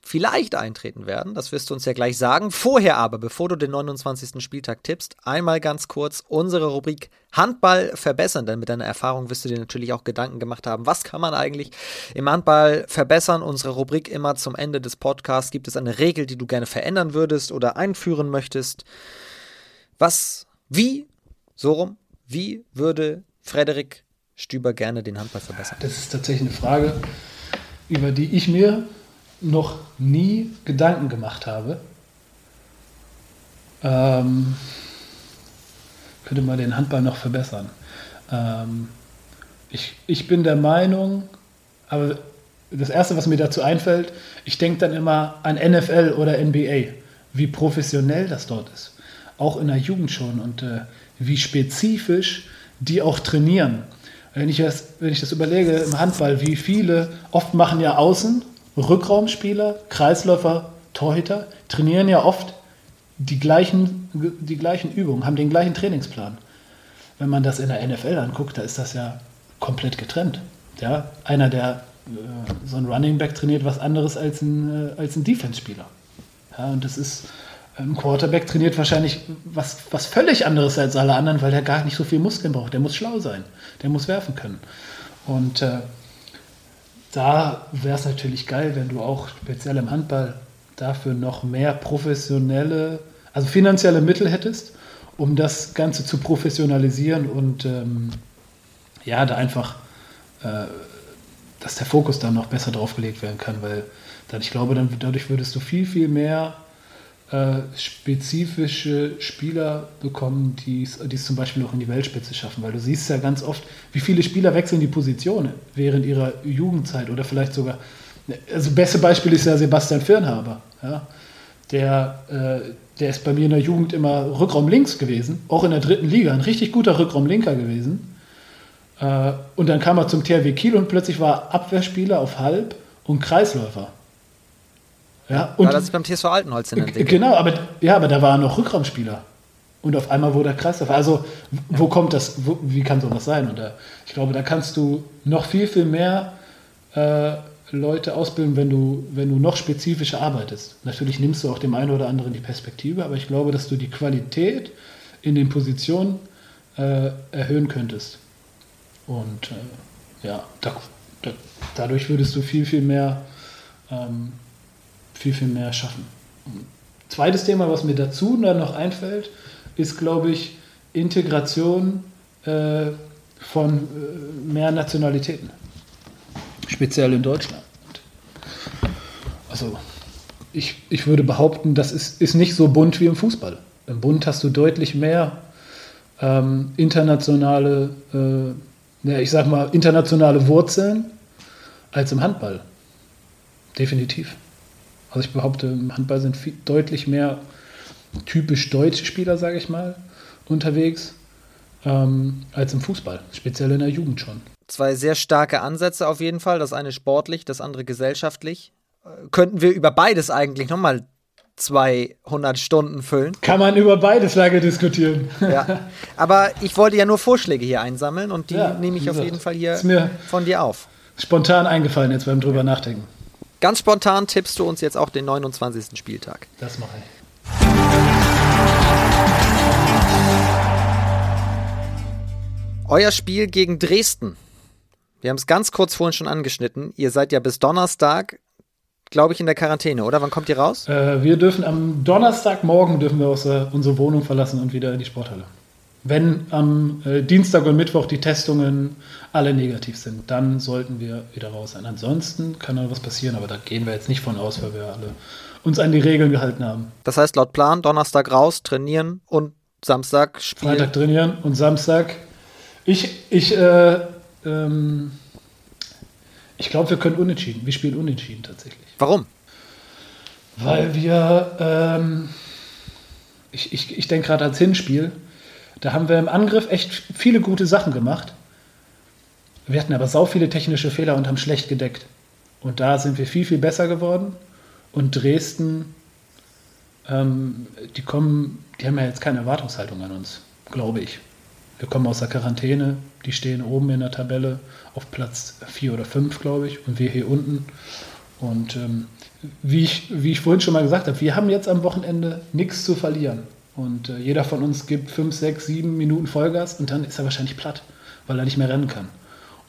vielleicht eintreten werden. Das wirst du uns ja gleich sagen. Vorher aber, bevor du den 29. Spieltag tippst, einmal ganz kurz unsere Rubrik Handball verbessern. Denn mit deiner Erfahrung wirst du dir natürlich auch Gedanken gemacht haben, was kann man eigentlich im Handball verbessern. Unsere Rubrik immer zum Ende des Podcasts. Gibt es eine Regel, die du gerne verändern würdest oder einführen möchtest? Was, wie, so rum, wie würde Frederik Stüber gerne den Handball verbessern? Das ist tatsächlich eine Frage, über die ich mir noch nie Gedanken gemacht habe. Ähm, könnte man den Handball noch verbessern. Ähm, ich, ich bin der Meinung, aber das Erste, was mir dazu einfällt, ich denke dann immer an NFL oder NBA, wie professionell das dort ist. Auch in der Jugend schon und äh, wie spezifisch die auch trainieren. Wenn ich, das, wenn ich das überlege im Handball, wie viele, oft machen ja Außen Rückraumspieler, Kreisläufer, Torhüter trainieren ja oft die gleichen, die gleichen Übungen, haben den gleichen Trainingsplan. Wenn man das in der NFL anguckt, da ist das ja komplett getrennt. Ja, einer, der äh, so ein Running Back trainiert, was anderes als ein, äh, ein Defense-Spieler. Ja, und das ist, ein Quarterback trainiert wahrscheinlich was, was völlig anderes als alle anderen, weil der gar nicht so viel Muskeln braucht. Der muss schlau sein, der muss werfen können. Und äh, da wäre es natürlich geil, wenn du auch speziell im Handball dafür noch mehr professionelle, also finanzielle Mittel hättest, um das Ganze zu professionalisieren und ähm, ja, da einfach, äh, dass der Fokus dann noch besser drauf gelegt werden kann, weil dann, ich glaube, dann, dadurch würdest du viel, viel mehr äh, spezifische Spieler bekommen, die es zum Beispiel auch in die Weltspitze schaffen. Weil du siehst ja ganz oft, wie viele Spieler wechseln die Position während ihrer Jugendzeit oder vielleicht sogar. Also, beste Beispiel ist ja Sebastian Firnhaber. Ja? Der, äh, der ist bei mir in der Jugend immer Rückraum links gewesen, auch in der dritten Liga, ein richtig guter Rückraum linker gewesen. Äh, und dann kam er zum THW Kiel und plötzlich war er Abwehrspieler auf Halb und Kreisläufer. Ja, und das ist beim TSV Altenholz in entwickelt. Genau, aber, ja, aber da war er noch Rückraumspieler. Und auf einmal wurde er Kreisläufer. Also, wo kommt das, wo, wie kann sowas sein? Und da, ich glaube, da kannst du noch viel, viel mehr äh, Leute ausbilden, wenn du, wenn du noch spezifischer arbeitest. Natürlich nimmst du auch dem einen oder anderen die Perspektive, aber ich glaube, dass du die Qualität in den Positionen äh, erhöhen könntest. Und äh, ja, da, da, dadurch würdest du viel, viel mehr ähm, viel, viel mehr schaffen. Zweites Thema, was mir dazu dann noch einfällt, ist, glaube ich, Integration äh, von äh, mehr Nationalitäten. Speziell in Deutschland. Also, ich, ich würde behaupten, das ist, ist nicht so bunt wie im Fußball. Im Bund hast du deutlich mehr ähm, internationale, äh, ja, ich sag mal, internationale Wurzeln als im Handball. Definitiv. Also ich behaupte, im Handball sind viel, deutlich mehr typisch deutsche Spieler, sage ich mal, unterwegs ähm, als im Fußball, speziell in der Jugend schon. Zwei sehr starke Ansätze auf jeden Fall, das eine sportlich, das andere gesellschaftlich. Äh, könnten wir über beides eigentlich nochmal 200 Stunden füllen. Kann man über beides lange diskutieren. Ja, aber ich wollte ja nur Vorschläge hier einsammeln und die ja, nehme ich auf jeden Fall hier von dir auf. Spontan eingefallen jetzt beim drüber nachdenken. Ganz spontan tippst du uns jetzt auch den 29. Spieltag. Das mache ich. Euer Spiel gegen Dresden. Wir haben es ganz kurz vorhin schon angeschnitten. Ihr seid ja bis Donnerstag glaube ich, in der Quarantäne, oder? Wann kommt ihr raus? Äh, wir dürfen am Donnerstagmorgen dürfen wir aus, äh, unsere Wohnung verlassen und wieder in die Sporthalle. Wenn am äh, Dienstag und Mittwoch die Testungen alle negativ sind, dann sollten wir wieder raus sein. Ansonsten kann da was passieren, aber da gehen wir jetzt nicht von aus, weil wir alle uns an die Regeln gehalten haben. Das heißt, laut Plan, Donnerstag raus, trainieren und Samstag spielen. Freitag trainieren und Samstag. Ich, ich, äh, ähm, ich glaube, wir können unentschieden. Wir spielen unentschieden tatsächlich. Warum? Weil wir, ähm, ich, ich, ich denke gerade als Hinspiel, da haben wir im Angriff echt viele gute Sachen gemacht. Wir hatten aber sau viele technische Fehler und haben schlecht gedeckt. Und da sind wir viel, viel besser geworden. Und Dresden, ähm, die kommen, die haben ja jetzt keine Erwartungshaltung an uns, glaube ich. Wir kommen aus der Quarantäne, die stehen oben in der Tabelle auf Platz 4 oder 5, glaube ich, und wir hier unten. Und ähm, wie, ich, wie ich vorhin schon mal gesagt habe, wir haben jetzt am Wochenende nichts zu verlieren. Und äh, jeder von uns gibt 5, 6, 7 Minuten Vollgas und dann ist er wahrscheinlich platt, weil er nicht mehr rennen kann.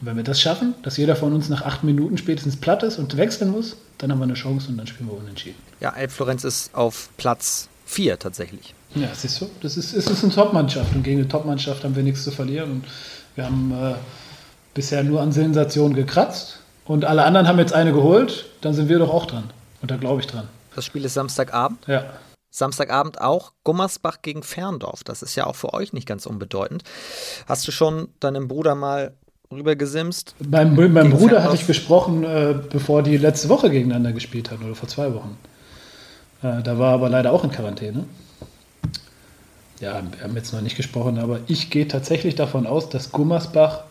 Und wenn wir das schaffen, dass jeder von uns nach 8 Minuten spätestens platt ist und wechseln muss, dann haben wir eine Chance und dann spielen wir unentschieden. Ja, Elf Florenz ist auf Platz 4 tatsächlich. Ja, siehst du, das ist, es ist eine Top-Mannschaft und gegen eine Top-Mannschaft haben wir nichts zu verlieren. Und wir haben äh, bisher nur an Sensationen gekratzt und alle anderen haben jetzt eine geholt, dann sind wir doch auch dran. Und da glaube ich dran. Das Spiel ist Samstagabend? Ja. Samstagabend auch Gummersbach gegen Ferndorf. Das ist ja auch für euch nicht ganz unbedeutend. Hast du schon deinem Bruder mal rübergesimst? Beim, meinem Bruder Ferndorf? hatte ich gesprochen, äh, bevor die letzte Woche gegeneinander gespielt hatten oder vor zwei Wochen. Äh, da war aber leider auch in Quarantäne. Ja, wir haben jetzt noch nicht gesprochen, aber ich gehe tatsächlich davon aus, dass Gummersbach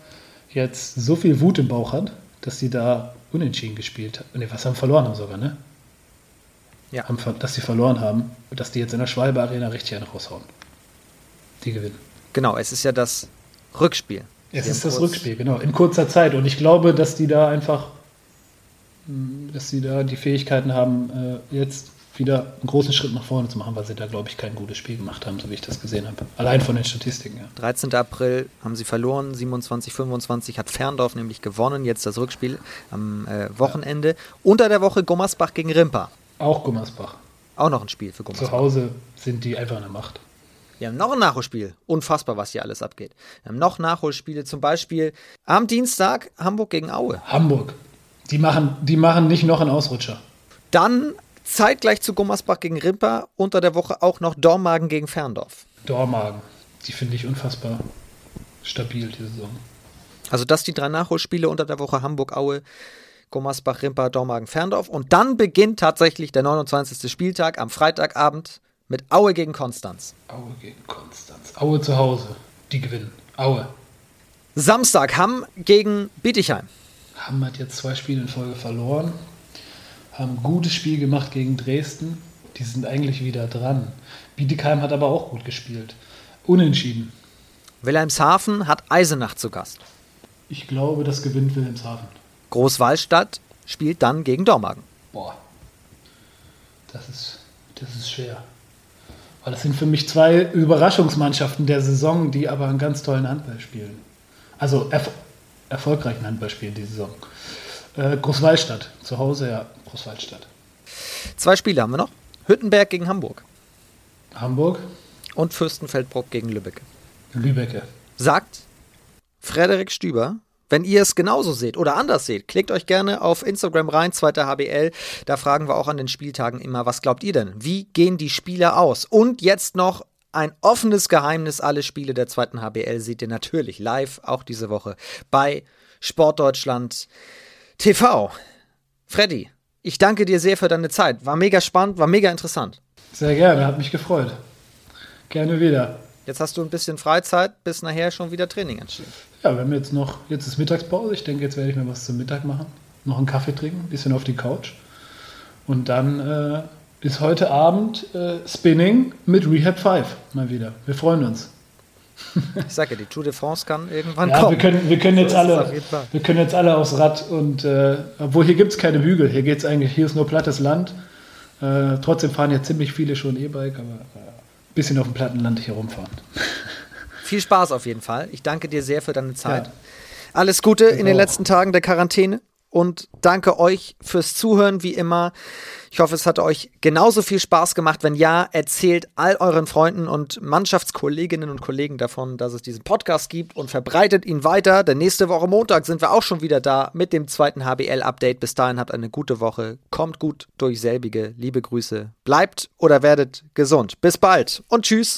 jetzt so viel Wut im Bauch hat, dass sie da unentschieden gespielt haben. Ne, was haben verloren haben sogar, ne? Ja. Haben, dass sie verloren haben, dass die jetzt in der Schwalbe Arena richtig einen raushauen. Die gewinnen. Genau, es ist ja das Rückspiel. Es sie ist das Rückspiel, genau, in kurzer Zeit. Und ich glaube, dass die da einfach, dass sie da die Fähigkeiten haben, äh, jetzt wieder einen großen Schritt nach vorne zu machen, weil sie da, glaube ich, kein gutes Spiel gemacht haben, so wie ich das gesehen habe. Allein von den Statistiken, ja. 13. April haben sie verloren, 27, 25 hat Ferndorf nämlich gewonnen, jetzt das Rückspiel am äh, Wochenende. Ja. Unter der Woche Gummersbach gegen Rimpa. Auch Gummersbach. Auch noch ein Spiel für Gummersbach. Zu Hause sind die einfach eine Macht. Wir haben noch ein Nachholspiel. Unfassbar, was hier alles abgeht. Wir haben noch Nachholspiele, zum Beispiel am Dienstag Hamburg gegen Aue. Hamburg. Die machen, die machen nicht noch einen Ausrutscher. Dann Zeitgleich zu Gummersbach gegen Rimper, unter der Woche auch noch Dormagen gegen Ferndorf. Dormagen, die finde ich unfassbar stabil, diese Saison. Also das die drei Nachholspiele unter der Woche Hamburg, Aue, Gummersbach, Rimper, Dormagen, Ferndorf. Und dann beginnt tatsächlich der 29. Spieltag am Freitagabend mit Aue gegen Konstanz. Aue gegen Konstanz. Aue zu Hause. Die gewinnen. Aue. Samstag Hamm gegen Bietigheim. Hamm hat jetzt zwei Spiele in Folge verloren haben ein gutes Spiel gemacht gegen Dresden. Die sind eigentlich wieder dran. Bietigheim hat aber auch gut gespielt. Unentschieden. Wilhelmshaven hat Eisenach zu Gast. Ich glaube, das gewinnt Wilhelmshaven. Großwallstadt spielt dann gegen Dormagen. Boah, das ist, das ist schwer. Weil das sind für mich zwei Überraschungsmannschaften der Saison, die aber einen ganz tollen Handball spielen. Also erf erfolgreichen Handball spielen die Saison. Äh, Großwallstadt, zu Hause, ja, Großwaldstadt. Zwei Spiele haben wir noch. Hüttenberg gegen Hamburg. Hamburg. Und Fürstenfeldbruck gegen Lübeck. Lübecke. Sagt Frederik Stüber, wenn ihr es genauso seht oder anders seht, klickt euch gerne auf Instagram rein, zweiter HBL. Da fragen wir auch an den Spieltagen immer, was glaubt ihr denn? Wie gehen die Spiele aus? Und jetzt noch ein offenes Geheimnis. Alle Spiele der zweiten HBL seht ihr natürlich live, auch diese Woche bei Sportdeutschland TV. Freddy, ich danke dir sehr für deine Zeit. War mega spannend, war mega interessant. Sehr gerne, hat mich gefreut. Gerne wieder. Jetzt hast du ein bisschen Freizeit, bis nachher schon wieder Training entsteht. Ja, wir haben jetzt noch, jetzt ist Mittagspause. Ich denke, jetzt werde ich mir was zum Mittag machen. Noch einen Kaffee trinken, ein bisschen auf die Couch. Und dann äh, ist heute Abend äh, Spinning mit Rehab 5 mal wieder. Wir freuen uns. Ich sage ja, die Tour de France kann irgendwann ja, kommen. Wir können, wir können, jetzt, alle, wir können jetzt alle aufs Rad und äh, obwohl hier gibt es keine Hügel, hier geht es eigentlich, hier ist nur plattes Land. Äh, trotzdem fahren ja ziemlich viele schon E-Bike, aber äh, bisschen auf dem platten Land hier rumfahren. Viel Spaß auf jeden Fall. Ich danke dir sehr für deine Zeit. Ja. Alles Gute in den letzten Tagen der Quarantäne und danke euch fürs Zuhören, wie immer. Ich hoffe, es hat euch genauso viel Spaß gemacht. Wenn ja, erzählt all euren Freunden und Mannschaftskolleginnen und Kollegen davon, dass es diesen Podcast gibt und verbreitet ihn weiter. Denn nächste Woche Montag sind wir auch schon wieder da mit dem zweiten HBL-Update. Bis dahin habt eine gute Woche. Kommt gut durch selbige. Liebe Grüße. Bleibt oder werdet gesund. Bis bald und tschüss.